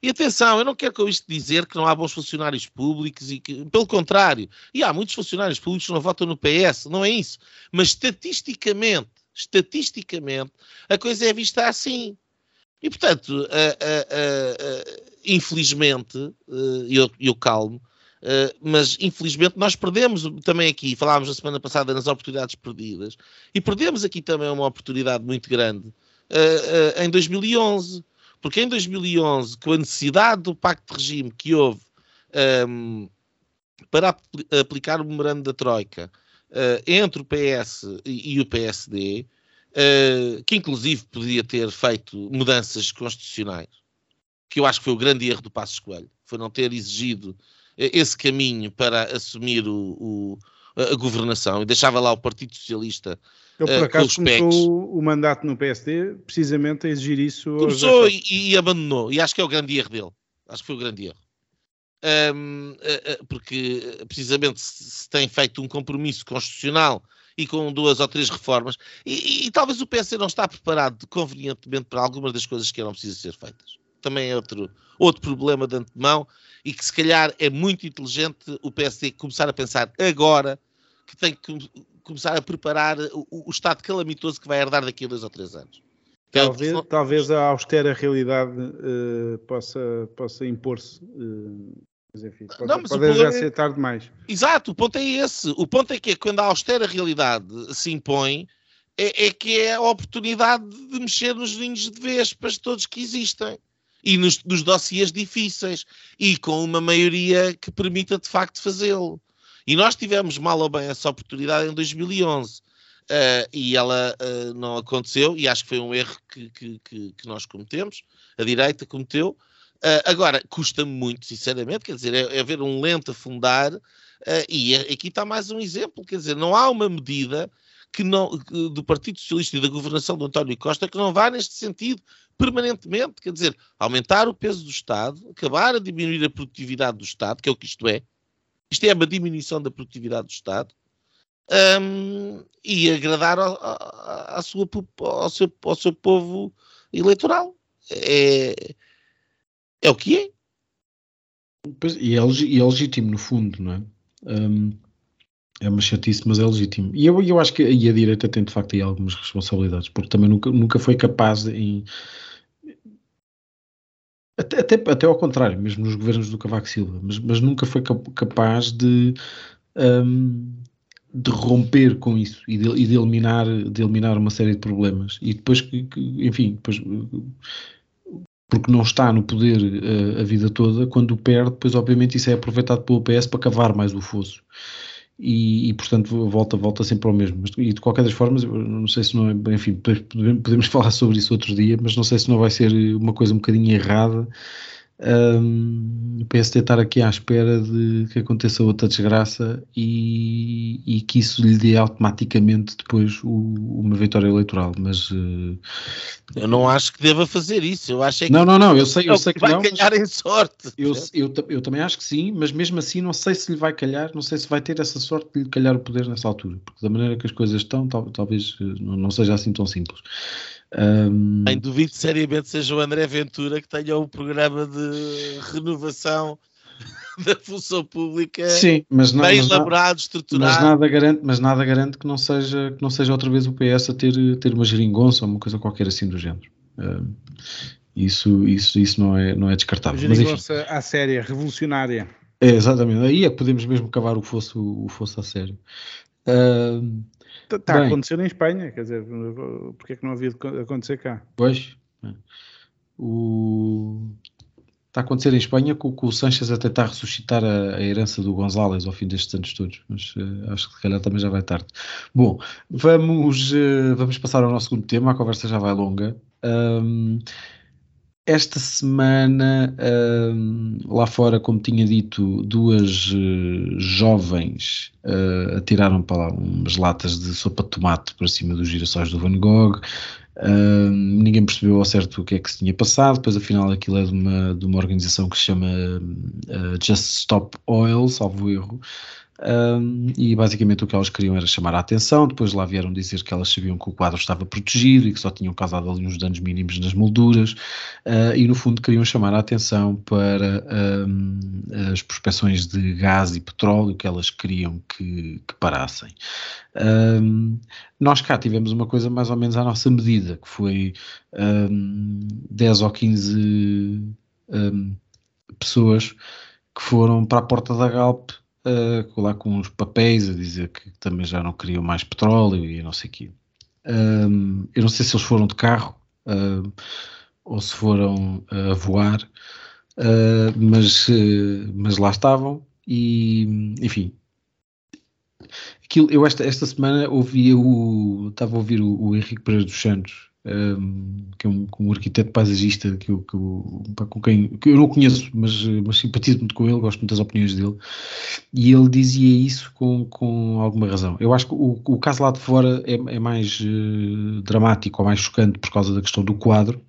E atenção, eu não quero com isto dizer que não há bons funcionários públicos e que, pelo contrário, e há muitos funcionários públicos que não votam no PS, não é isso. Mas estatisticamente, estatisticamente, a coisa é vista assim. E portanto, uh, uh, uh, infelizmente, eu, eu calmo, Uh, mas infelizmente nós perdemos também aqui, falámos na semana passada nas oportunidades perdidas, e perdemos aqui também uma oportunidade muito grande uh, uh, em 2011, porque em 2011, com a necessidade do pacto de regime que houve um, ehm, para ap aplicar o memorando da Troika entre o PS e, e o PSD, que inclusive podia ter feito mudanças constitucionais, que eu acho que foi o grande erro do Passo Escolho, foi não ter exigido esse caminho para assumir o, o, a governação e deixava lá o Partido Socialista ele por acaso começou o mandato no PSD precisamente a exigir isso. Começou e, e, abandonou. E acho que é o grande erro dele. Acho que foi o grande erro. Um, porque precisamente se tem feito um compromisso constitucional e com duas ou três reformas, e, e, e talvez o PSD não está preparado convenientemente para algumas das coisas que eram precisas ser feitas. Também é outro, outro problema de antemão e que se calhar é muito inteligente o PSD começar a pensar agora que tem que começar a preparar o, o estado calamitoso que vai herdar daqui a dois ou três anos. Talvez, é, talvez a austera realidade uh, possa, possa impor-se. Uh, mas enfim, pode, não, mas pode já é... ser tarde demais. Exato, o ponto é esse. O ponto é que é quando a austera realidade se impõe, é, é que é a oportunidade de mexer nos ninhos de vespas todos que existem e nos, nos dossiês difíceis. E com uma maioria que permita de facto fazê-lo. E nós tivemos mal ou bem essa oportunidade em 2011 uh, eh, e ela uh, não aconteceu. E acho que foi um erro que, que, que, que nós cometemos, a direita cometeu. Uh, agora, custa-me muito, sinceramente, quer dizer, é, é ver um lento afundar. E aqui está mais um exemplo, quer dizer, não há uma medida que não, do Partido Socialista e da governação do António Costa que não vá neste sentido permanentemente, quer dizer, aumentar o peso do Estado, acabar a diminuir a produtividade do Estado, que é o que isto é. Isto é uma diminuição da produtividade do Estado. Um, e agradar ao, ao, sua, ao, seu, ao seu povo eleitoral. É, é o que é. É e é legítimo, no fundo, não é? Um, é uma chatice, mas é legítimo. E eu, eu acho que e a direita tem de facto aí algumas responsabilidades, porque também nunca, nunca foi capaz em, até, até, até ao contrário, mesmo nos governos do Cavaco Silva, mas, mas nunca foi capaz de, um, de romper com isso e de, e de, eliminar, de eliminar uma série de problemas. E depois, que, que enfim, depois, porque não está no poder uh, a vida toda, quando perde, depois obviamente isso é aproveitado pelo PS para cavar mais o fosso e, e, portanto volta, volta sempre ao mesmo. Mas, e de qualquer das formas, não sei se não é, enfim, podemos (laughs) falar sobre isso outro dia, mas não sei se não vai ser uma coisa um bocadinho errada um, o PSD estar aqui à espera de que aconteça outra desgraça e, e que isso lhe dê automaticamente depois o, uma vitória eleitoral. Mas uh, eu não acho que deva fazer isso. Eu acho é que não, não, não. Eu sei, eu sei que, vai não, calhar em sorte. Eu, eu, eu, também acho que sim, mas mesmo assim não sei se lhe vai calhar, não sei se vai ter essa sorte de lhe calhar o poder nessa altura, porque da maneira que as coisas estão, tal, talvez eh, não, não seja assim tão simples. Um... Nem duvido seriamente seja o André Ventura que tenha um programa de renovação (laughs) da função pública Sim, mas não, bem mas elaborado, estruturado. Mas nada, garante, mas nada garante que não seja, que não seja outra vez o PS a ter, ter uma geringonça ou uma coisa qualquer assim do género. Um, Isso, isso, isso não, é, não é descartável. Mas, enfim, à séria, revolucionária. É, exatamente. Aí é que podemos mesmo cavar o fosse, o fosse a sério. Uh, Está a acontecer em Espanha, quer dizer, porque é que não havia de acontecer cá? Pois. O... Está a acontecer em Espanha com, com o Sanches a tentar ressuscitar a, a, herança do González ao fim destes anos todos, mas uh, acho que se calhar também já vai tarde. Bom, vamos, uh, vamos passar ao nosso segundo tema, a conversa já vai longa. Um, esta semana, lá fora, como tinha dito, duas uh, jovens uh, atiraram para lá umas latas de sopa de tomate para cima dos girassóis do Van Gogh. Uh, ninguém percebeu ao certo o que é que se tinha passado. Depois, afinal, aquilo é de uma, de uma organização que se chama Just Stop Oil, salvo erro, um, e basicamente o que elas queriam era chamar a atenção. Depois lá vieram dizer que elas sabiam que o quadro estava protegido e que só tinham causado ali uns danos mínimos nas molduras, uh, e no fundo queriam chamar a atenção para um, as prospeções de gás e petróleo que elas queriam que, que parassem. Um, nós cá tivemos uma coisa mais ou menos à nossa medida, que foi 10 ou 15 pessoas que foram para a porta da Galp uh, lá com uns papéis a dizer que também já não queriam mais petróleo e não sei o quê. Um, eu não sei se eles foram de carro uh, ou se foram a voar, uh, mas, mas lá estavam e, enfim, aquilo, eu esta, esta semana ouvi o, estava a ouvir o, o Henrique Pereira dos Santos que é um, um, arquiteto paisagista que eu, que eu, com quem que eu não conheço, mas, mas simpatizo muito com ele, gosto muito das opiniões dele, e ele dizia isso com, com alguma razão. Eu acho que o, o caso lá de fora é, é mais uh, dramático ou mais chocante por causa da questão do quadro.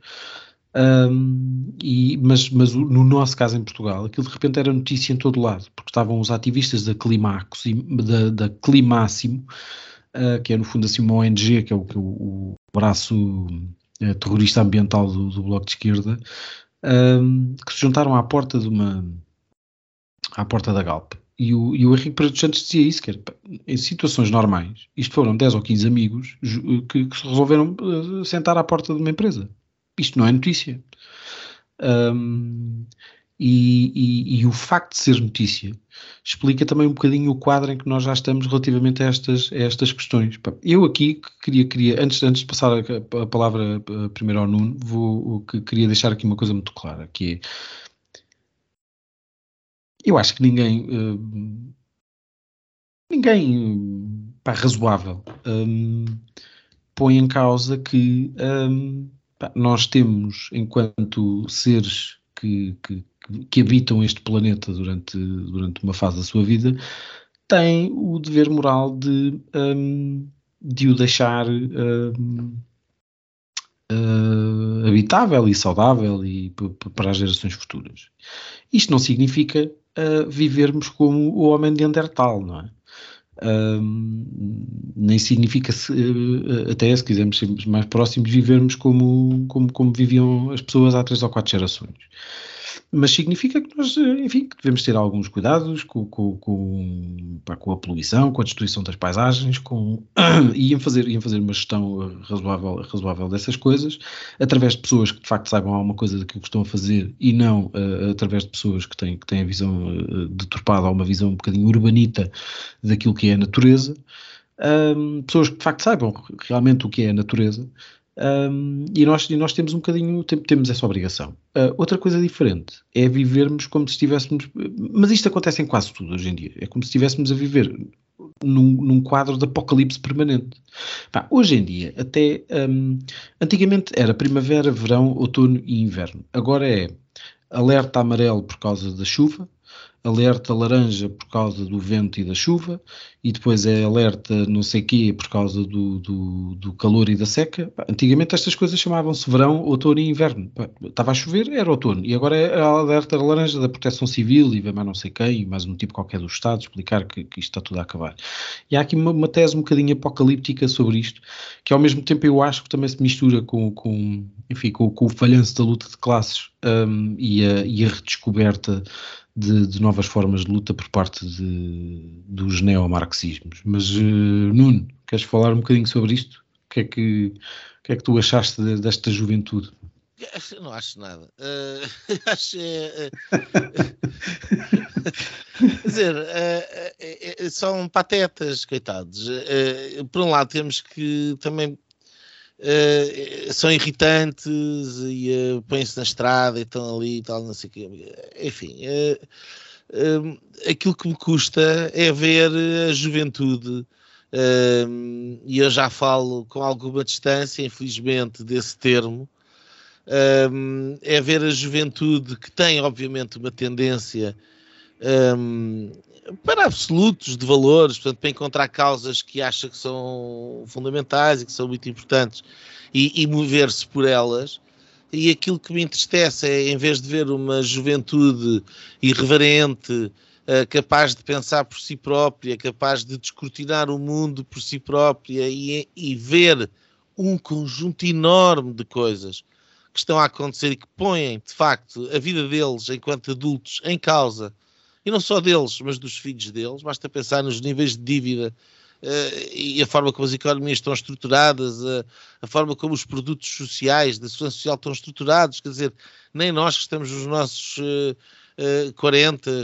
Um, e, mas, mas no nosso caso em Portugal, aquilo de repente era notícia em todo lado, porque estavam os ativistas da Climáximo, da, da Climáximo uh, que é no fundo assim uma ONG, que é o, o, braço uh, terrorista ambiental do, do, Bloco de Esquerda, um, que se juntaram à porta de uma à porta da Galp. E o, e o Henrique Pereira dos Santos dizia isso, que era, em situações normais, isto foram 10 ou 15 amigos que, que se resolveram uh, sentar à porta de uma empresa. Isto não é notícia. Um, e, e, e, o facto de ser notícia explica também um bocadinho o quadro em que nós já estamos relativamente a estas, a estas questões. Eu aqui queria, queria antes, antes de passar a, a palavra primeiro ao Nuno, vou, queria deixar aqui uma coisa muito clara, que é, eu acho que ninguém, uh, ninguém pá, razoável um, põe em causa que um, pá, nós temos, enquanto seres que, que, que habitam este planeta durante, durante uma fase da sua vida têm o dever moral de, um, de o deixar um, uh, habitável e saudável e para as gerações futuras. Isto não significa uh, vivermos como o homem de Andertal, não é? Um, nem significa, se, uh, até se quisermos ser mais próximos, vivermos como, como, como viviam as pessoas há três ou quatro gerações mas significa que nós, enfim, que devemos ter alguns cuidados com, com, com, pá, com, a poluição, com a destruição das paisagens, com, (clears throat) e em fazer, em fazer uma gestão razoável, razoável dessas coisas, através de pessoas que de facto saibam alguma coisa daquilo que estão a fazer e não uh, através de pessoas que têm, que têm a visão uh, deturpada ou uma visão um bocadinho urbanita daquilo que é a natureza. Um, pessoas que de facto saibam realmente o que é a natureza um, e, nós, e nós temos um bocadinho, temos essa obrigação. Uh, outra coisa diferente é vivermos como se estivéssemos. Mas isto acontece em quase tudo hoje em dia. É como se estivéssemos a viver num, num quadro de apocalipse permanente. Pá, hoje em dia, até. Um, antigamente era primavera, verão, outono e inverno. Agora é alerta amarelo por causa da chuva, alerta laranja por causa do vento e da chuva, e depois é alerta não sei quê por causa do, do, do calor e da seca. Antigamente estas coisas chamavam-se verão, outono e inverno. Estava a chover, era outono, e agora é a alerta laranja da proteção civil, e vem mais não sei quem, mais um tipo qualquer do Estado, explicar que, que isto está tudo a acabar. E há aqui uma, uma, tese um bocadinho apocalíptica sobre isto, que ao mesmo tempo eu acho que também se mistura com, com enfim, com, com o falhanço da luta de classes um, e, a, e a redescoberta de, de, novas formas de luta por parte de, dos neomarxismos. Mas, uh, Nuno, queres falar um bocadinho sobre isto? O que é que, o que, é que tu achaste de, desta juventude? Não acho nada. Uh, (laughs) acho. Uh, (laughs) quer dizer, uh, são patetas, coitados. por um lado, temos que também. São irritantes e põem-se na estrada e estão ali e tal, não sei o quê. Enfim, aquilo que me custa é ver a juventude. e eu já falo com alguma distância, infelizmente, desse termo, é ver a juventude que tem, obviamente, uma tendência para absolutos de valores, portanto, para encontrar causas que acha que são fundamentais e que são muito importantes e, e mover-se por elas. E aquilo que me entristece é, em vez de ver uma juventude irreverente, uh, capaz de pensar por si própria, capaz de descortinar o mundo por si própria e, e ver um conjunto enorme de coisas que estão a acontecer e que põem, de facto, a vida deles enquanto adultos em causa, e não só deles, mas dos filhos deles, basta pensar nos níveis de dívida uh, e a forma como as economias estão estruturadas, uh, a forma como os produtos sociais da segurança social estão estruturados, quer dizer, nem nós que estamos nos nossos uh, uh, 40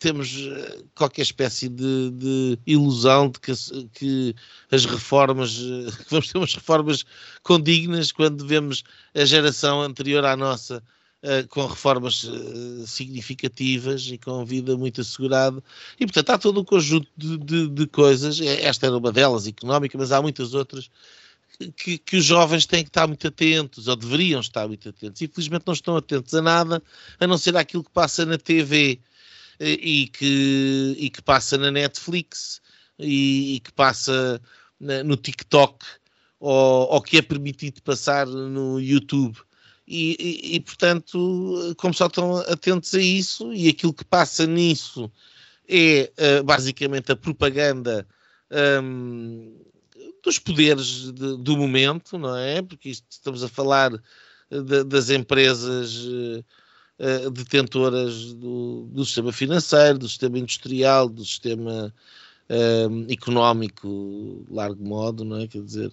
temos eh, qualquer espécie de, de ilusão de que, que, as reformas, que (laughs) vamos ter umas reformas condignas quando vemos a geração anterior à nossa uh, com reformas uh, significativas e com vida muito assegurada. E, portanto, há todo um conjunto de, de, de coisas, esta era uma delas, económica, mas há muitas outras que, que, os jovens têm que estar muito atentos, ou deveriam estar muito atentos. Infelizmente não estão atentos a nada, a não ser aquilo que passa na TV eh, e que, e que passa na Netflix e, e que passa na, no TikTok ou, ou, que é permitido passar no YouTube. E, e, e, portanto, como só estão atentos a isso, e aquilo que passa nisso é uh, basicamente a propaganda um, dos poderes de, do momento, não é? Porque isto, estamos a falar de, das empresas uh, detentoras do, do, sistema financeiro, do sistema industrial, do sistema uh, económico, largo modo, não é? Quer dizer,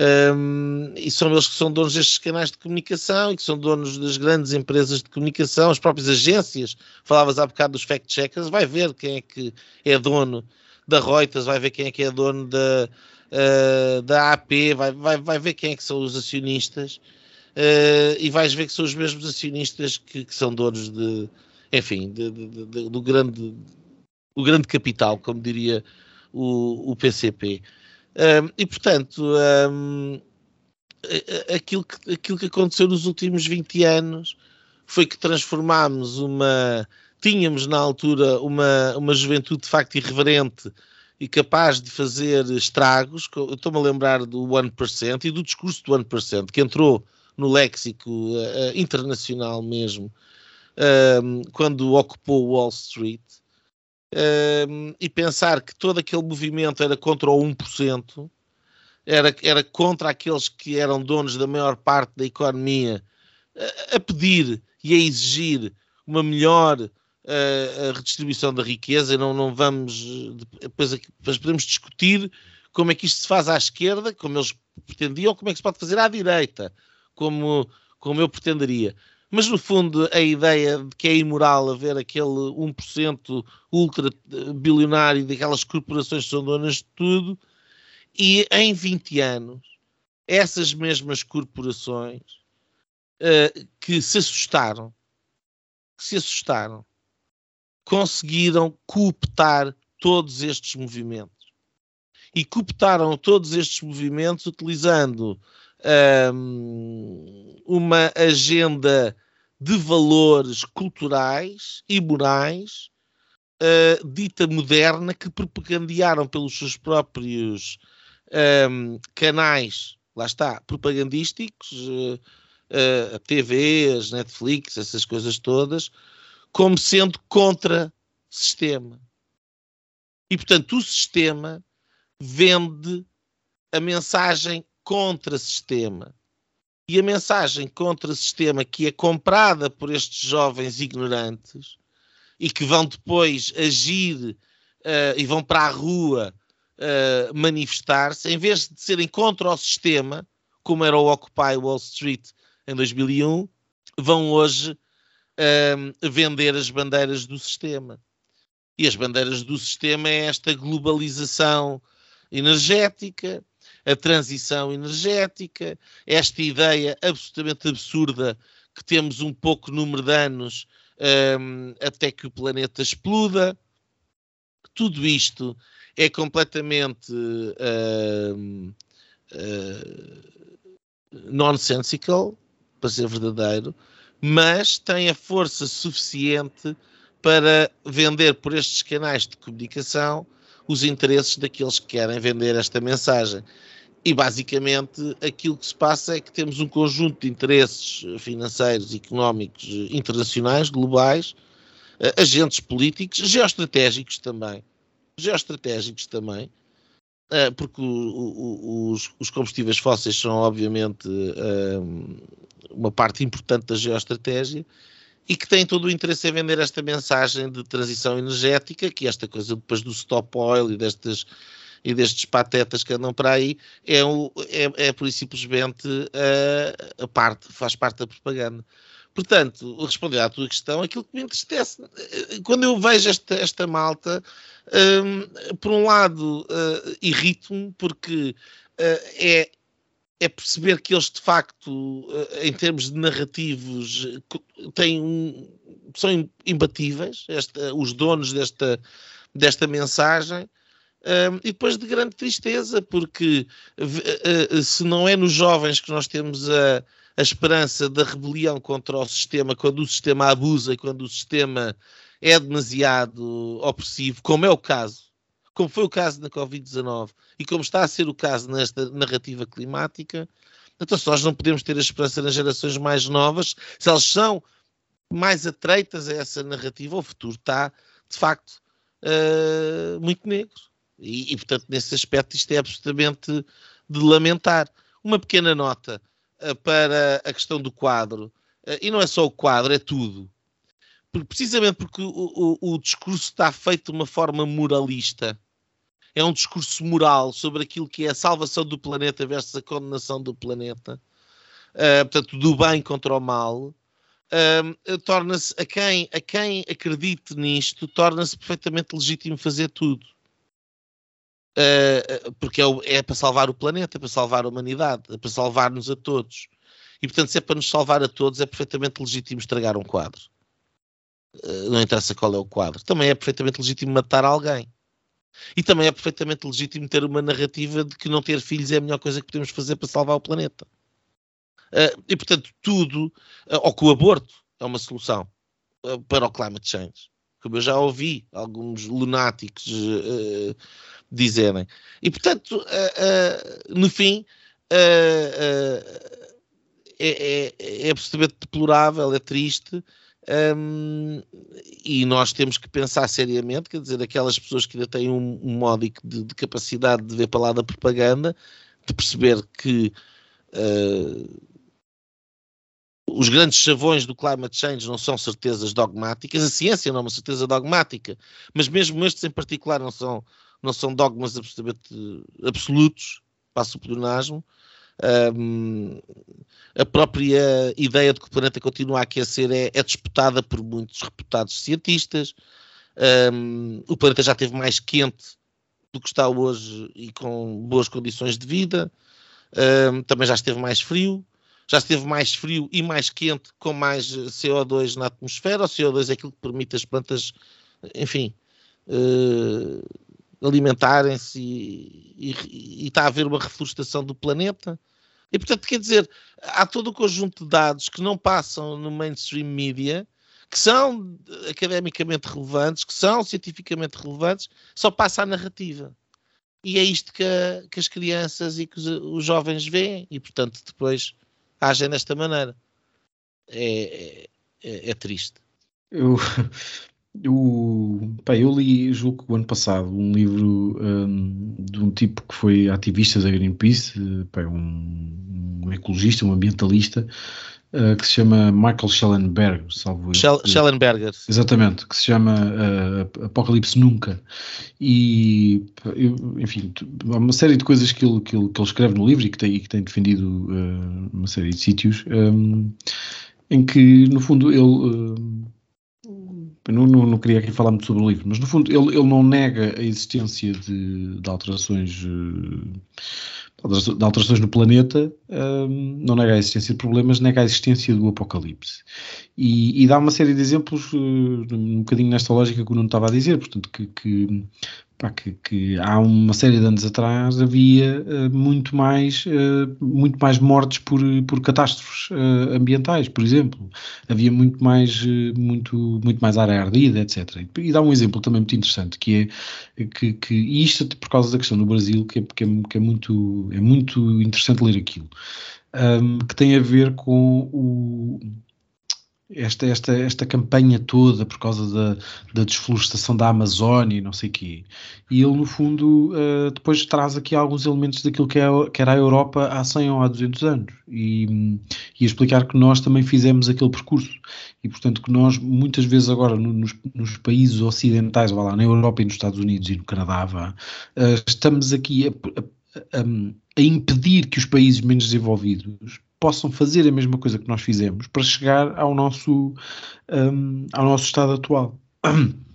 um, e são eles que são donos destes canais de comunicação e que são donos das grandes empresas de comunicação, as próprias agências. Falavas há bocado dos fact-checkers, vai ver quem é que é dono da Reuters, vai ver quem é que é dono da, uh, da AP, vai, vai, vai ver quem é que são os acionistas uh, e vais ver que são os mesmos acionistas que, que são donos de, enfim, de, de, do, grande, do grande capital, como diria o, o PCP. Um, e portanto, um, aquilo, que, aquilo que aconteceu nos últimos 20 anos foi que transformámos uma. Tínhamos na altura uma, uma juventude de facto irreverente e capaz de fazer estragos. Estou-me a lembrar do 1% e do discurso do 1%, que entrou no léxico uh, internacional mesmo, uh, quando ocupou Wall Street. Uh, e pensar que todo aquele movimento era contra o 1%, era, era contra aqueles que eram donos da maior parte da economia, a pedir e a exigir uma melhor a, redistribuição da riqueza, não, não vamos, depois, depois podemos discutir como é que isto se faz à esquerda, como eles pretendiam, ou como é que se pode fazer à direita, como, como eu pretenderia. Mas, no fundo, a ideia de que é imoral haver aquele 1% ultra bilionário daquelas corporações que são donas de tudo, e em 20 anos, essas mesmas corporações uh, que se assustaram, que se assustaram, conseguiram cooptar todos estes movimentos. E cooptaram todos estes movimentos utilizando um, uma agenda de valores culturais e morais uh, dita moderna que propagandearam pelos seus próprios um, canais, lá está, propagandísticos, uh, uh, TV, as Netflix, essas coisas todas, como sendo contra sistema. E, portanto, o sistema vende a mensagem contra sistema. E a mensagem contra sistema que é comprada por estes jovens ignorantes e que vão depois agir uh, e vão para a rua uh, manifestar-se, em vez de serem contra o sistema, como era o Occupy Wall Street em 2001, vão hoje uh, vender as bandeiras do sistema. E as bandeiras do sistema é esta globalização energética, a transição energética, esta ideia absolutamente absurda que temos um pouco número de anos um, até que o planeta exploda. Tudo isto é completamente uh, uh, nonsensical, para ser verdadeiro, mas tem a força suficiente para vender por estes canais de comunicação os interesses daqueles que querem vender esta mensagem. E basicamente aquilo que se passa é que temos um conjunto de interesses financeiros, económicos, internacionais, globais, eh, agentes políticos, geoestratégicos também, geoestratégicos também, eh, porque os combustíveis fósseis são obviamente eh, uma parte importante da geoestratégia e que têm todo o interesse em vender esta mensagem de transição energética, que esta coisa depois do stop oil e destas e destes patetas que andam para aí, é, o, é, é por isso simplesmente a, a parte, faz parte da propaganda. Portanto, responder à tua questão, aquilo que me entristece, quando eu vejo esta, esta malta, um, por um lado, uh, irrito-me, porque uh, é, é perceber que eles, de facto, uh, em termos de narrativos, têm um, são imbatíveis, esta, os donos desta, desta mensagem, um, e depois de grande tristeza, porque uh, se não é nos jovens que nós temos a, a esperança da rebelião contra o sistema, quando o sistema abusa e quando o sistema é demasiado opressivo, como é o caso, como foi o caso na Covid-19 e como está a ser o caso nesta narrativa climática, então se nós não podemos ter a esperança nas gerações mais novas, se elas são mais atreitas a essa narrativa, o futuro está, de facto, uh, muito negro. E, e, portanto, nesse aspecto, isto é absolutamente de lamentar. Uma pequena nota uh, para a questão do quadro, uh, e não é só o quadro, é tudo. Porque, precisamente porque o, o, o, discurso está feito de uma forma moralista. É um discurso moral sobre aquilo que é a salvação do planeta versus a condenação do planeta. Uh, portanto, do bem contra o mal. torna-se a quem, a quem acredite nisto, torna-se perfeitamente legítimo fazer tudo. Uh, porque é, é, para salvar o planeta, é para salvar a humanidade, é para salvar-nos a todos. E portanto, se é para nos salvar a todos, é perfeitamente legítimo estragar um quadro. Uh, não interessa qual é o quadro. Também é perfeitamente legítimo matar alguém. E também é perfeitamente legítimo ter uma narrativa de que não ter filhos é a melhor coisa que podemos fazer para salvar o planeta. Uh, e portanto, tudo, ou que o aborto é uma solução para o climate change. Como eu já ouvi alguns lunáticos dizerem. E, portanto, uh, uh, no fim, uh, é, é, é, absolutamente deplorável, é triste. Um, e nós temos que pensar seriamente, quer dizer, aquelas pessoas que ainda têm um, módico de, de, capacidade de ver para lá da propaganda, de perceber que uh, os grandes chavões do climate change não são certezas dogmáticas, a ciência não é uma certeza dogmática, mas mesmo estes em particular não são, não são dogmas absolutamente absolutos, passo o pleonasmo. Um, a própria ideia de que o planeta continua a aquecer é, é disputada por muitos reputados cientistas. Um, o planeta já esteve mais quente do que está hoje e com boas condições de vida. Um, também já esteve mais frio. Já esteve mais frio e mais quente com mais CO2 na atmosfera. O CO2 é aquilo que permite as plantas, enfim, uh, alimentarem-se e, e, e, está a haver uma reflorestação do planeta. E, portanto, quer dizer, há todo um conjunto de dados que não passam no mainstream media, que são academicamente relevantes, que são cientificamente relevantes, só passa a narrativa. E é isto que, a, que as crianças e que os, os, jovens veem, e, portanto, depois agem desta maneira. É, é, é triste. Eu, (laughs) eu, pá, eu li, julgo que o ano passado, um livro um, de um tipo que foi ativista da Greenpeace, pá, um, um, ecologista, um ambientalista, uh, que se chama Michael Schellenberg, salvo Schell Schellenberger. Exatamente, que se chama uh, Apocalipse Nunca. E, eu, enfim, há uma série de coisas que ele, que ele, que ele escreve no livro e que tem, e que tem defendido uh, uma série de sítios, um, em que, no fundo, ele. Não, não, não, queria aqui falar muito sobre o livro, mas no fundo ele, ele não nega a existência de, de alterações de alterações no planeta, um, não nega a existência de problemas, nega a existência do apocalipse. E, e dá uma série de exemplos, uh, um bocadinho nesta lógica que o Nuno estava a dizer, portanto, que, que pá, que, que, há uma série de anos atrás havia uh, muito mais uh, muito mais mortes por, por catástrofes uh, ambientais, por exemplo. Havia muito mais muito muito mais área ardida, etc. E, dá um exemplo também muito interessante que é que, que e isto por causa da questão do Brasil que é, que é, que é muito é muito interessante ler aquilo. Um, que tem a ver com o, esta, esta, esta campanha toda por causa da, da desflorestação da Amazónia e não sei o quê. E ele, no fundo, uh, depois traz aqui alguns elementos daquilo que, é, que era a Europa há 100 ou há 200 anos. E, e explicar que nós também fizemos aquele percurso. E, portanto, que nós, muitas vezes agora, no, nos, nos, países ocidentais, vá lá, na Europa e nos Estados Unidos e no Canadá, vá, uh, estamos aqui a, a, a, a impedir que os países menos desenvolvidos possam fazer a mesma coisa que nós fizemos para chegar ao nosso, um, ao nosso estado atual. (clears throat)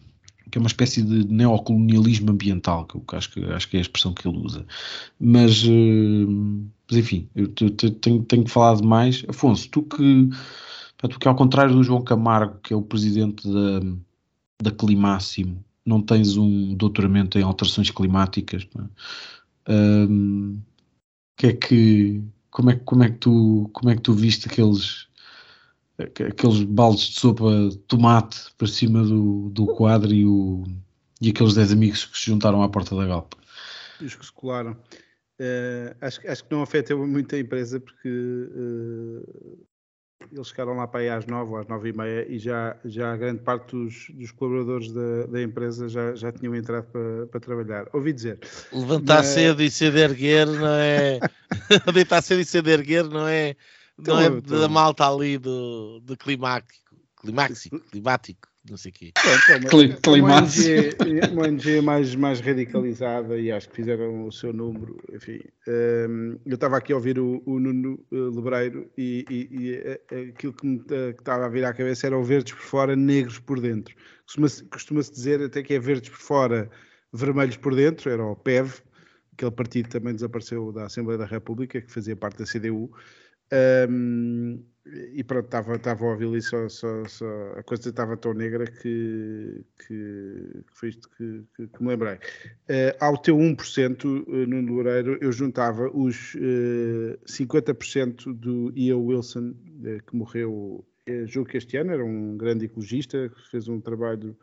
Que é uma espécie de neocolonialismo ambiental, que eu acho que, acho que é a expressão que ele usa. Mas, uh, mas enfim, eu tenho, tenho que falar demais. Afonso, tu que, tu que ao contrário do João Camargo, que é o presidente da, da Climáximo, não tens um doutoramento em alterações climáticas, é? um, que é que como é, como é que tu como é que tu viste aqueles aqueles baldes de sopa tomate para cima do, do quadro e, o, e aqueles 10 amigos que se juntaram à porta da Galp? Os que se colaram. Uh, acho, acho que não afeta muito a empresa porque uh, eles chegaram lá para aí às nove ou às nove e meia e já, já a grande parte dos, dos colaboradores da, da empresa já, já tinham entrado para, para trabalhar. Ouvi dizer. Levantar mas... cedo e de erguer não é. (laughs) Deitar cedo e de erguer não é. Não é da malta ali do, do climático, climático, climático não sei o quê. É uma, ONG, mais, mais radicalizada e acho que fizeram o seu número, enfim. Um, eu estava aqui a ouvir o, o Nuno eh, Lebreiro e, e, e, eh, aquilo que me eh, que estava a vir à cabeça era o verdes por fora, negros por dentro. Costuma-se costuma dizer até que é verdes por fora, vermelhos por dentro, era o PEV, aquele partido também desapareceu da Assembleia da República, que fazia parte da CDU. Um, e pronto, estava a ouvir ali só, só, só, a coisa estava tão negra que, que, que foi isto que, que, que me lembrei. Uh, ao teu 1% uh, no Loureiro, eu juntava os uh, eh, 50% do Ian Wilson, uh, que morreu, uh, julgo que este ano, era um grande ecologista, que fez um trabalho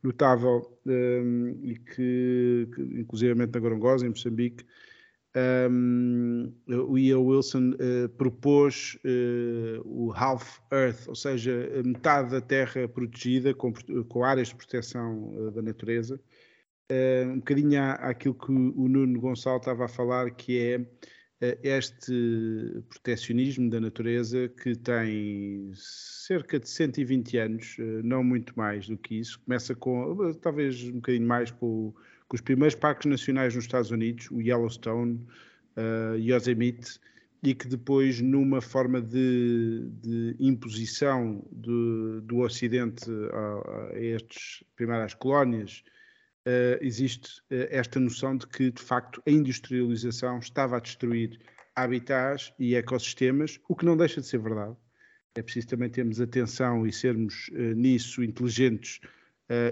notável um, e que, que inclusive na Gorongosa, em Moçambique, um, o Ian Wilson uh, propôs uh, o Half Earth, ou seja, metade da Terra protegida com, com áreas de proteção uh, da natureza. um bocadinho àquilo que o Nuno Gonçalo estava a falar, que é este protecionismo da natureza que tem cerca de 120 anos, não muito mais do que isso. Começa com, talvez um bocadinho mais com o com os primeiros parques nacionais nos Estados Unidos, o Yellowstone, uh, Yosemite, e que depois, numa forma de, de imposição do Ocidente a, a estes, primeiro às colónias, uh, existe uh, esta noção de que, de facto, a industrialização estava a destruir habitats e ecossistemas, o que não deixa de ser verdade. É preciso também termos atenção e sermos uh, nisso inteligentes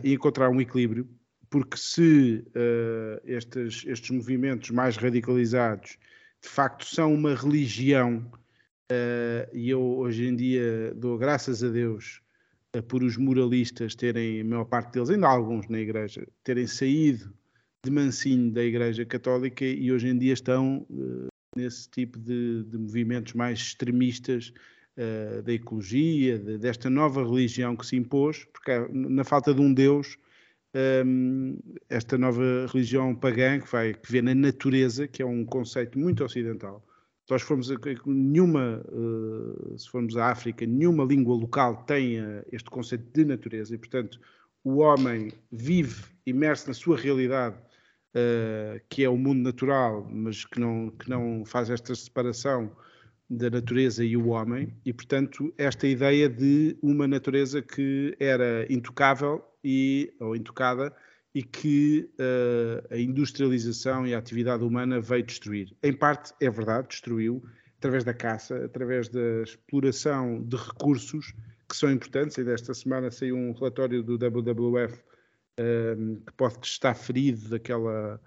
e encontrar um equilíbrio porque se uh, estes, estes movimentos mais radicalizados de facto são uma religião, uh, e eu hoje em dia dou graças a Deus uh, por os moralistas terem, a maior parte deles, ainda alguns na igreja, terem saído de mansinho da igreja católica e hoje em dia estão nesse tipo de, de, movimentos mais extremistas da ecologia, de, desta nova religião que se impôs, porque na falta de um Deus um, esta nova religião pagã que, vai, que vê na natureza, que é um conceito muito ocidental, se nós formos a, nenhuma, se formos à África, nenhuma língua local tem este conceito de natureza e, portanto, o homem vive imerso na sua realidade, que é o mundo natural, mas que não, que não faz esta separação da natureza e o homem, e portanto esta ideia de uma natureza que era intocável e, ou intocada e que uh, a industrialização e a atividade humana veio destruir. Em parte é verdade, destruiu através da caça, através da exploração de recursos que são importantes. E desta semana saiu um relatório do WWF eh, que pode estar ferido daquela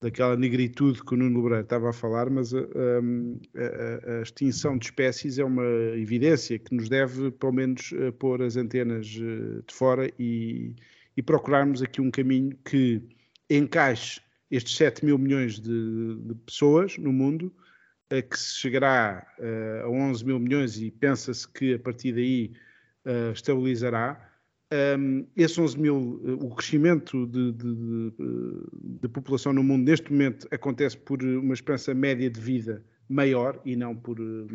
daquela negritude que o Nuno Lebreiro estava a falar, mas a, a, a, extinção de espécies é uma evidência que nos deve, pelo menos, eh, pôr as antenas eh, de fora e, e procurarmos aqui um caminho que encaixe estes 7 mil milhões de, de pessoas no mundo, eh, que se chegará a 11 mil milhões e pensa-se que a partir daí estabilizará um, esses 11 mil, eh, o crescimento de, de, de, de, população no mundo neste momento acontece por uma esperança média de vida maior e não por eh,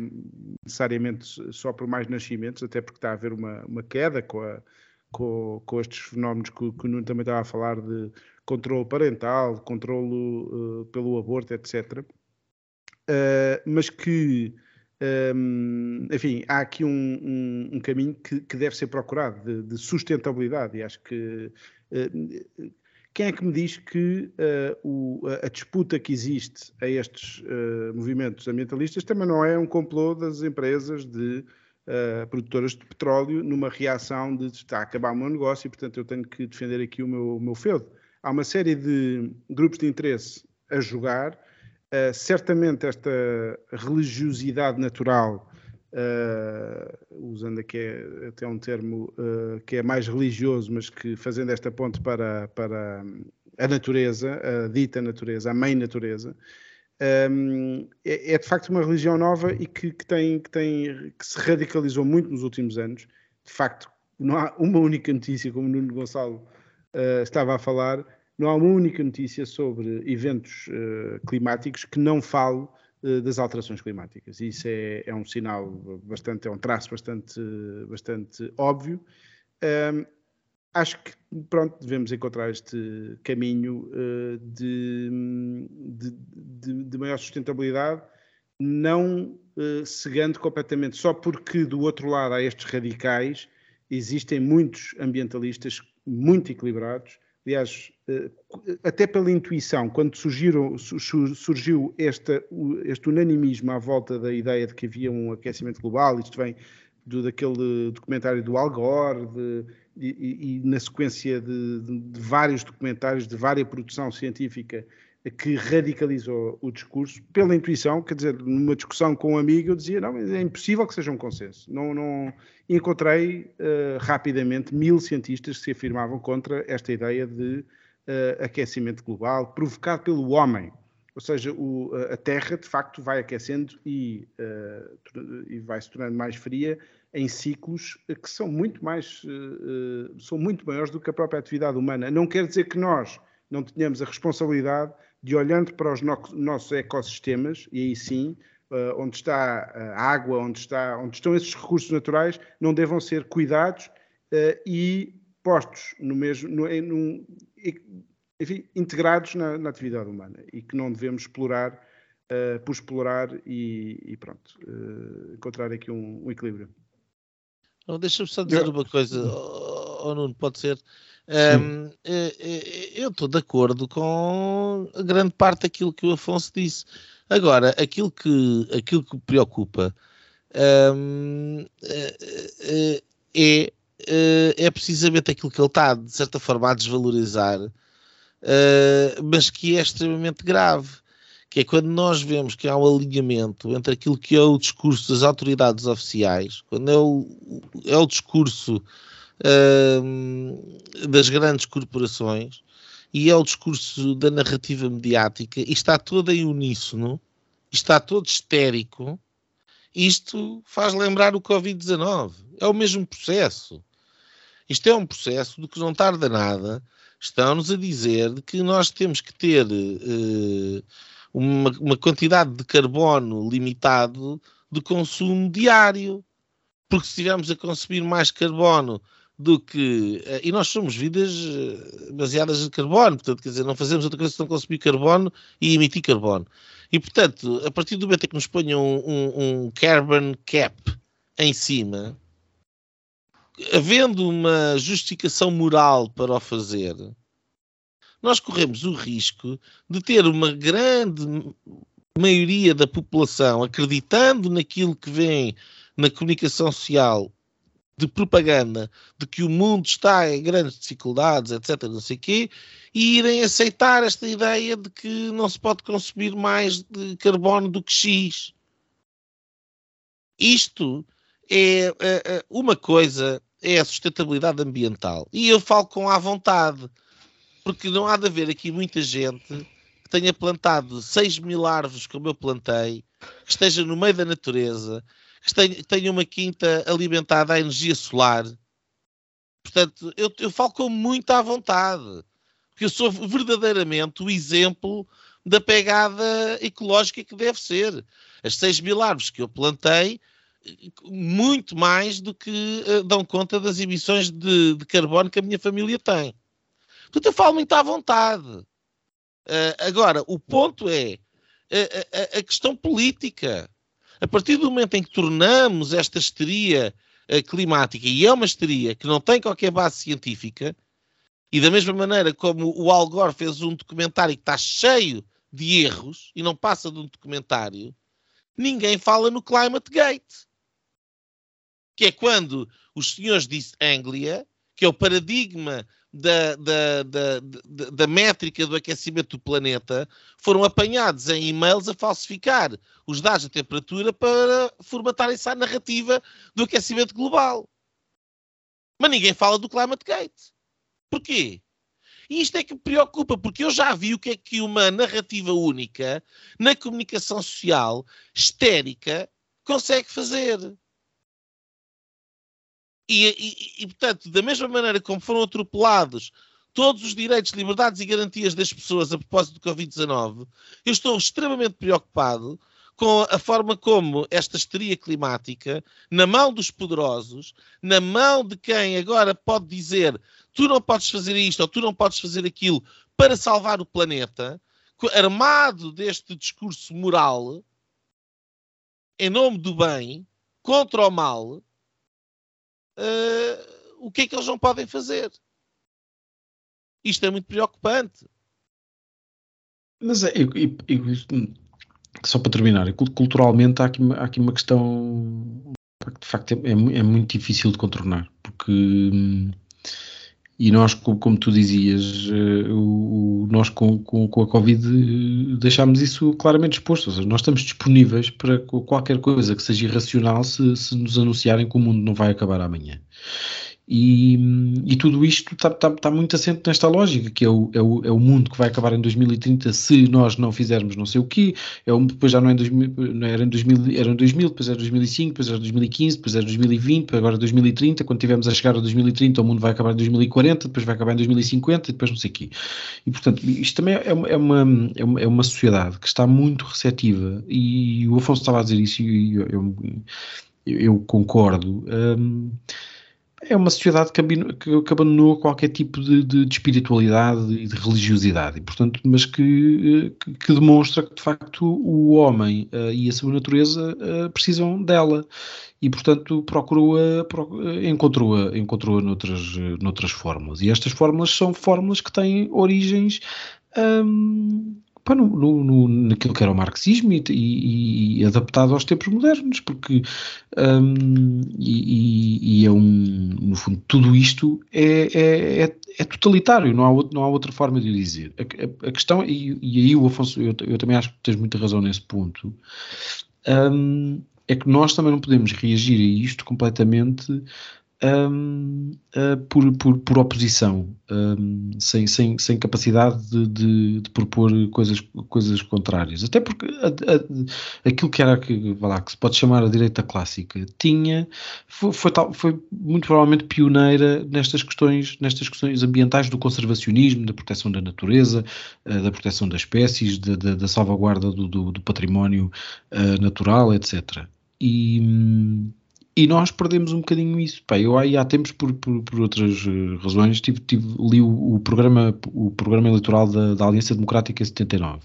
necessariamente só por mais nascimentos, até porque está a haver uma, uma queda com, a, com, com, estes fenómenos que, que o Nuno também estava a falar de controle parental, controle uh, pelo aborto, etc. Uh, mas que enfim, há aqui um, um, um caminho que, que, deve ser procurado de, de, sustentabilidade e acho que uh, quem é que me diz que uh, o, a disputa que existe a estes uh, movimentos ambientalistas também não é um complô das empresas de produtoras de petróleo numa reação de está a acabar o meu negócio e portanto eu tenho que defender aqui o meu, o meu feudo. Há uma série de grupos de interesse a jogar Uh, certamente esta religiosidade natural, uh, usando aqui até um termo uh, que é mais religioso, mas que fazendo esta ponte para, para a natureza, a dita natureza, a mãe natureza, um, é, é, de facto uma religião nova e que, que, tem, que, tem, que se radicalizou muito nos últimos anos. De facto, não há uma única notícia, como o Nuno Gonçalo estava a falar, não há uma única notícia sobre eventos uh, climáticos que não fale uh, das alterações climáticas. Isso é, é, um sinal bastante, é um traço bastante, bastante óbvio. Um, acho que, pronto, devemos encontrar este caminho uh, de, de, de, de, maior sustentabilidade, não cegando completamente, só porque do outro lado há estes radicais, existem muitos ambientalistas muito equilibrados, aliás, eh, até pela intuição, quando surgiram, surgiu este unanimismo à volta da ideia de que havia um aquecimento global, isto vem do, daquele documentário do Al Gore, de, e, e, na sequência de, de, de, vários documentários, de várias produção científica que radicalizou o discurso, pela intuição, quer dizer, numa discussão com um amigo, eu dizia, não, é impossível que seja um consenso. Não, não... Encontrei uh, rapidamente mil cientistas que se afirmavam contra esta ideia de uh, aquecimento global provocado pelo homem. Ou seja, o, a Terra, de facto, vai aquecendo e, uh, e vai se tornando mais fria em ciclos que são muito mais, são muito maiores do que a própria atividade humana. Não quer dizer que nós não tenhamos a responsabilidade de olhando para os no nossos ecossistemas, e aí sim, uh, onde está a água, onde, está, onde estão esses recursos naturais, não devam ser cuidados uh, e postos no mesmo, no, num, enfim, integrados na, na, atividade humana e que não devemos explorar uh, por explorar e, e pronto, encontrar aqui um, um equilíbrio. Deixa-me só dizer uma coisa, oh, oh, Nuno, pode ser. Um, eh, eh, eu estou de acordo com a grande parte daquilo que o Afonso disse. Agora, aquilo que, aquilo que me preocupa um, eh, é, é precisamente aquilo que ele está, de certa forma, a desvalorizar, mas que é extremamente grave. Que é quando nós vemos que há um alinhamento entre aquilo que é o discurso das autoridades oficiais, quando é o, é o discurso das grandes corporações e é o discurso da narrativa mediática e está todo em uníssono, está todo histérico. Isto faz lembrar o Covid-19. É o mesmo processo. Isto é um processo de que não tarda nada. Estão-nos a dizer que nós temos que ter uh, uma, uma quantidade de carbono limitado de consumo diário. Porque se estivermos a consumir mais carbono do que. Eh, e nós somos vidas eh, baseadas em carbono, portanto, quer dizer, não fazemos outra coisa senão consumir carbono e emitir carbono. E, portanto, a partir do momento que nos ponham um, um, um carbon cap em cima, havendo uma justificação moral para o fazer, nós corremos o risco de ter uma grande maioria da população acreditando naquilo que vem na comunicação social de propaganda de que o mundo está em grandes dificuldades, etc., não sei quê, e irem aceitar esta ideia de que não se pode consumir mais de carbono do que X. Isto é, é, é uma coisa é a sustentabilidade ambiental. E eu falo com à vontade, porque não há de haver aqui muita gente que tenha plantado 6 mil árvores como eu plantei, que esteja no meio da natureza, que tenha uma quinta alimentada à energia solar. Portanto, eu, eu falo com muita vontade, porque eu sou verdadeiramente o exemplo da pegada ecológica que deve ser. As 6 mil árvores que eu plantei, muito mais do que uh, dão conta das emissões de, de, carbono que a minha família tem. Portanto, eu falo muito à vontade. Uh, agora, o ponto é a, a questão política. A partir do momento em que tornamos esta histeria uh, climática, e é uma histeria que não tem qualquer base científica, e da mesma maneira como o Al Gore fez um documentário que está cheio de erros e não passa de um documentário, ninguém fala no Climate Gate. Que é quando os senhores de Anglia, que é o paradigma da, da, da, da, métrica do aquecimento do planeta foram apanhados em e-mails a falsificar os dados da temperatura para formatarem-se à narrativa do aquecimento global. Mas ninguém fala do Climate Gate. Porquê? E isto é que me preocupa, porque eu já vi o que é que uma narrativa única na comunicação social histérica consegue fazer. E, e, e, portanto, da mesma maneira como foram atropelados todos os direitos, liberdades e garantias das pessoas a propósito do Covid-19, eu estou extremamente preocupado com a forma como esta histeria climática, na mão dos poderosos, na mão de quem agora pode dizer tu não podes fazer isto ou tu não podes fazer aquilo para salvar o planeta, armado deste discurso moral, em nome do bem, contra o mal, uh, o que é que eles não podem fazer. Isto é muito preocupante. Mas é, eu, eu, eu, só para terminar, culturalmente há aqui, há aqui uma questão que de facto é, é, muito difícil de contornar, porque hum, e nós, como tu dizias, eh, o, nós com, com, com, a Covid eh, deixámos isso claramente exposto. Ou seja, nós estamos disponíveis para qualquer coisa que seja irracional se, se nos anunciarem que o mundo não vai acabar amanhã. E, e, tudo isto está tá, tá muito assente nesta lógica, que é o, é, o, é o mundo que vai acabar em 2030 se nós não fizermos não sei o quê. É um, depois já não é em 2000, não era em 2000, era em 2000, depois era 2005, depois era 2015, depois era 2020, depois agora 2030. Quando tivermos a chegar a 2030, o mundo vai acabar em 2040, depois vai acabar em 2050 e depois não sei o quê. E portanto, isto também é uma, é uma, é uma, é uma sociedade que está muito receptiva e o Afonso estava a dizer isso e eu, eu, eu concordo. Um, é uma sociedade que, abandonou qualquer tipo de, de, de, espiritualidade e de religiosidade, e, portanto, mas que, que, que, demonstra que de facto o homem uh, e a sua natureza uh, precisam dela e, portanto, procurou-a, encontrou-a, encontrou-a noutras, noutras fórmulas. E estas fórmulas são fórmulas que têm origens. Um, pá, no, no, naquilo que era o marxismo e, e, e adaptado aos tempos modernos, porque um, e, e, é um, no fundo, tudo isto é, é, é, é totalitário, não há, outro, não há outra forma de dizer. A, a, a questão, e, e, aí o Afonso, eu, eu, também acho que tens muita razão nesse ponto, um, é que nós também não podemos reagir a isto completamente um, uh, por, por, por, oposição, um, sem, sem, sem capacidade de, de, de, propor coisas, coisas contrárias. Até porque a, a, aquilo que era que, lá, que se pode chamar a direita clássica tinha foi, foi, tal, foi muito provavelmente pioneira nestas questões, nestas questões ambientais do conservacionismo, da proteção da natureza, uh, da proteção das espécies, da, da salvaguarda do, do, do património uh, natural, etc. E hum, e nós perdemos um bocadinho isso. Pá, eu aí há tempos, por, por, por outras uh, razões, tive, tive, li o, o, programa, o programa eleitoral da, da Aliança Democrática 79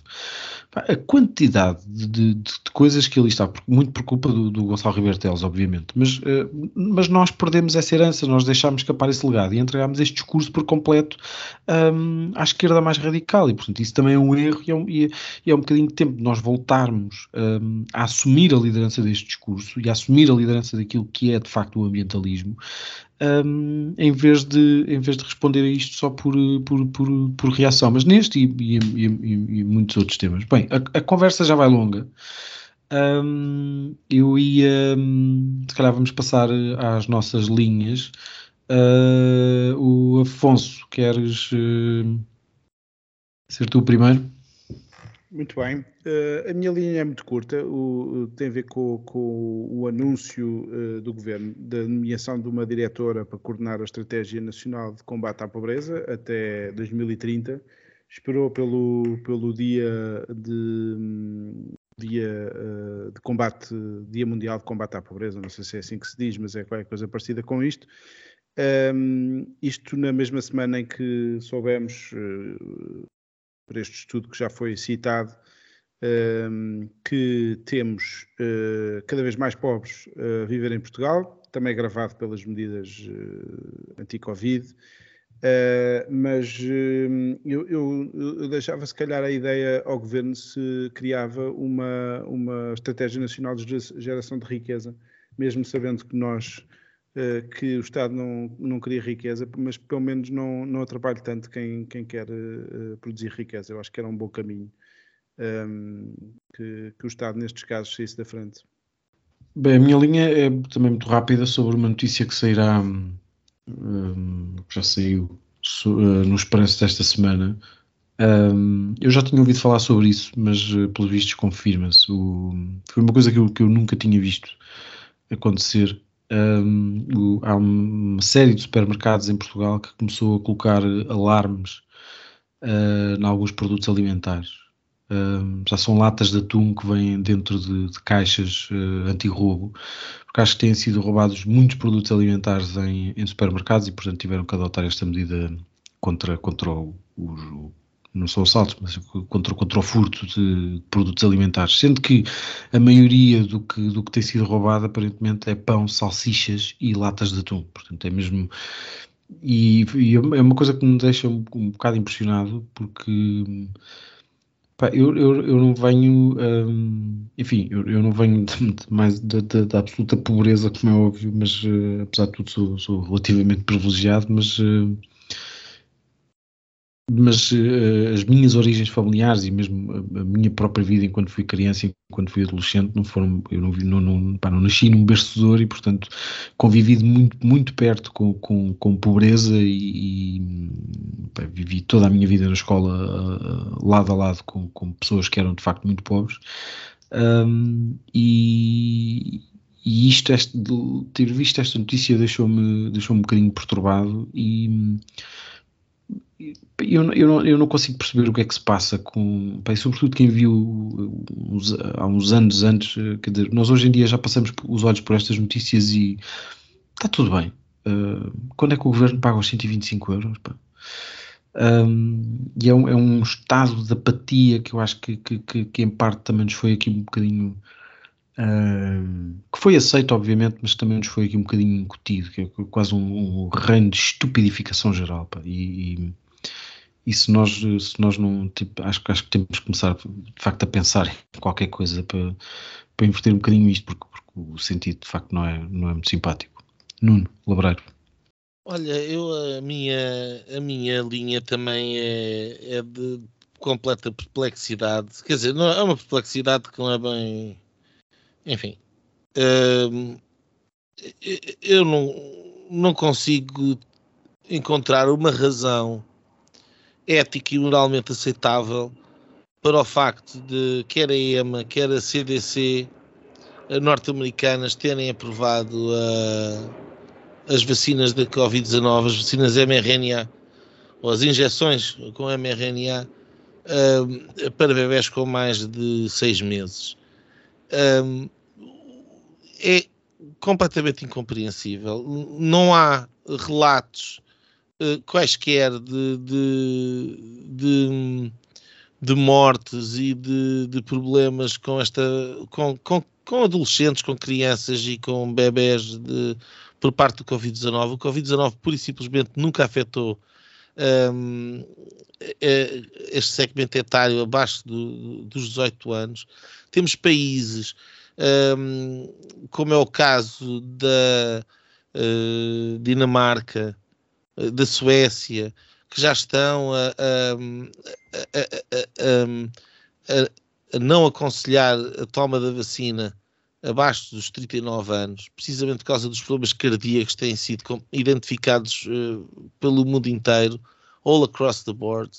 a quantidade de, de, de, coisas que ali está, muito por culpa do, do Gonçalo Ribeiro Teles, obviamente, mas, uh, mas nós perdemos essa herança, nós deixámos escapar esse legado e entregámos este discurso por completo um, à esquerda mais radical. E, portanto, isso também é um erro e é um, e é, e é um bocadinho de tempo de nós voltarmos um, a assumir a liderança deste discurso e a assumir a liderança daquilo que é, de facto, o ambientalismo um, em, vez de, em vez de responder a isto só por, por, por, por reação. Mas neste e, e, e, e, muitos outros temas. Bem, a, a conversa já vai longa. Um, eu ia, se calhar vamos passar às nossas linhas. Uh, o Afonso, queres uh, ser tu o primeiro? Muito bem. Uh, a minha linha é muito curta, o, tem a ver com, com o anúncio uh, do Governo da nomeação de uma diretora para coordenar a Estratégia Nacional de Combate à Pobreza até 2030. Esperou pelo, pelo dia de, dia uh, de combate, Dia Mundial de Combate à Pobreza, não sei se é assim que se diz, mas é qualquer coisa parecida com isto. Um, isto na mesma semana em que soubemos por este estudo que já foi citado, ehm, que temos eh, cada vez mais pobres a viver em Portugal, também gravado pelas medidas eh, anti-Covid, mas uh, eu, eu, eu, deixava se calhar a ideia ao governo se criava uma, uma estratégia nacional de geração de riqueza, mesmo sabendo que nós que o Estado não, não cria riqueza, mas pelo menos não, não atrapalhe tanto quem, quem quer uh, produzir riqueza. Eu acho que era um bom caminho um, ehm, que, que o Estado, nestes casos, saísse da frente. Bem, a minha linha é também muito rápida sobre uma notícia que sairá, um, ehm, já saiu uh, no Expresso desta semana. Um, eu já tinha ouvido falar sobre isso, mas uh, pelos vistos confirma-se. Foi uma coisa que eu, que eu nunca tinha visto acontecer um, há uma série de supermercados em Portugal que começou a colocar alarmes uh, em alguns produtos alimentares. Um, já são latas de atum que vêm dentro de, de caixas uh, anti-roubo, porque acho que têm sido roubados muitos produtos alimentares em, em, supermercados e, portanto, tiveram que adotar esta medida contra, contra o, o, não são assaltos, mas contra, contra o furto de produtos alimentares, sendo que a maioria do que, do que tem sido roubado aparentemente é pão, salsichas e latas de atum, portanto é mesmo e, e é uma coisa que me deixa um, um bocado impressionado porque pá, eu, eu, eu não venho hum, enfim, eu, eu não venho de, de mais da absoluta pobreza como é óbvio, mas uh, apesar de tudo sou, sou relativamente privilegiado, mas uh, mas uh, as minhas origens familiares e mesmo a, a, minha própria vida enquanto fui criança e enquanto fui adolescente não foram eu não, não, não, pá, não nasci num berço e portanto convivi muito, muito perto com, com, com pobreza e, e pá, vivi toda a minha vida na escola uh, lado a lado com, com pessoas que eram de facto muito pobres. Um, e, e isto, este, ter visto esta notícia deixou-me deixou um bocadinho perturbado e eu, eu, não, eu não consigo perceber o que é que se passa com. Bem, sobretudo quem viu uns, há uns anos antes. Eh, quer dizer, nós hoje em dia já passamos os olhos por estas notícias e está tudo bem. Uh, quando é que o governo paga os 125 euros? Um, e é um, é um, estado de apatia que eu acho que, que, que, que, em parte também nos foi aqui um bocadinho. Uh, que foi aceito, obviamente, mas também nos foi aqui um bocadinho incutido, que é quase um, um reino de estupidificação geral. Pá, e, e e se nós, se nós não, tipo, acho, acho que temos que começar de facto a pensar em qualquer coisa para, para inverter um bocadinho isto, porque, porque o sentido de facto não é, não é muito simpático. Nuno, Labreiro. Olha, eu a minha, a minha linha também é, é de completa perplexidade. Quer dizer, não, é uma perplexidade que não é bem. Enfim. Hum, eu não não consigo encontrar uma razão ética e moralmente aceitável para o facto de quer a EMA, quer a CDC norte-americanas terem aprovado uh, as vacinas da Covid-19, as vacinas mRNA, ou as injeções com mRNA, uh, para bebés com mais de seis meses. Um, é completamente incompreensível. Não há relatos uh, quaisquer de, de, de, de, mortes e de, de problemas com esta com, com, com, adolescentes, com crianças e com bebés de, por parte do Covid-19. O Covid-19 pura e simplesmente nunca afetou um, este segmento etário abaixo do, dos 18 anos. Temos países, um, como é o caso da uh, Dinamarca, da Suécia, que já estão a, a, a, a, não aconselhar a toma da vacina abaixo dos 39 anos, precisamente por causa dos problemas cardíacos que têm sido identificados uh, pelo mundo inteiro, all across the board.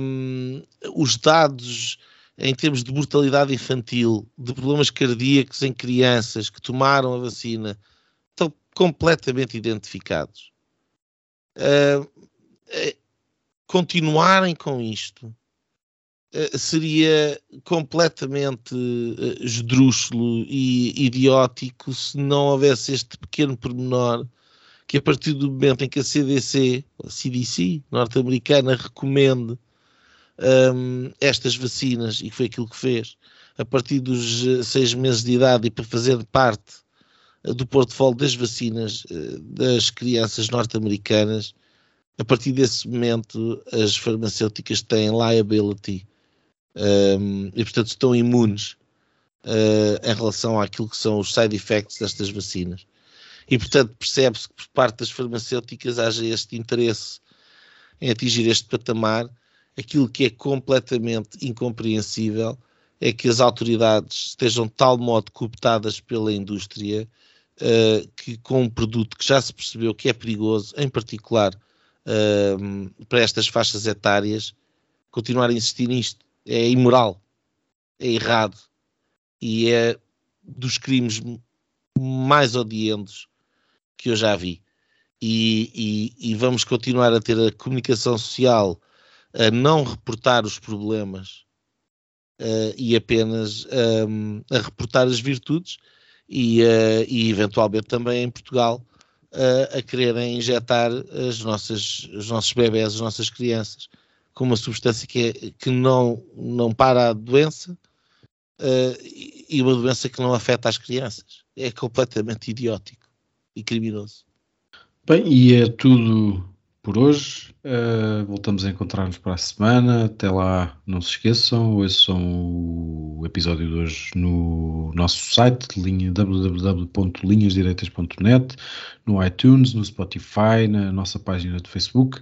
Um, os dados em termos de mortalidade infantil, de problemas cardíacos em crianças que tomaram a vacina, estão completamente identificados. Uh, continuarem com isto uh, seria completamente uh, esdrúxulo e idiótico se não houvesse este pequeno pormenor que a partir do momento em que a CDC, a CDC norte-americana, recomende um, estas vacinas, e foi aquilo que fez, a partir dos eh, seis meses de idade e para fazer parte eh, do portfólio das vacinas eh, das crianças norte-americanas, a partir desse momento as farmacêuticas têm liability um, e portanto estão imunes uh, em relação àquilo que são os side effects destas vacinas. E portanto percebe-se que por parte das farmacêuticas haja este interesse em atingir este patamar aquilo que é completamente incompreensível é que as autoridades estejam de tal modo cooptadas pela indústria uh, que com um produto que já se percebeu que é perigoso, em particular uh, para estas faixas etárias, continuar a insistir nisto é imoral, é errado e é dos crimes mais odientos que eu já vi. E, e, e vamos continuar a ter a comunicação social a não reportar os problemas uh, e apenas um, a reportar as virtudes e, uh, e eventualmente também em Portugal uh, a quererem injetar as nossas, os nossos bebés, as nossas crianças com uma substância que, é, que não, não para a doença e uma doença que não afeta as crianças. É completamente idiótico e criminoso. Bem, e é tudo por hoje. Uh, voltamos a encontrar-nos para a semana. Até lá, não se esqueçam, ouçam o episódio de hoje no nosso site, www.linhasdireitas.net, no iTunes, no Spotify, na nossa página do Facebook.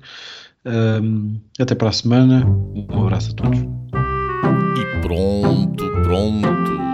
Um, até para a semana. Um abraço a todos. E pronto, pronto.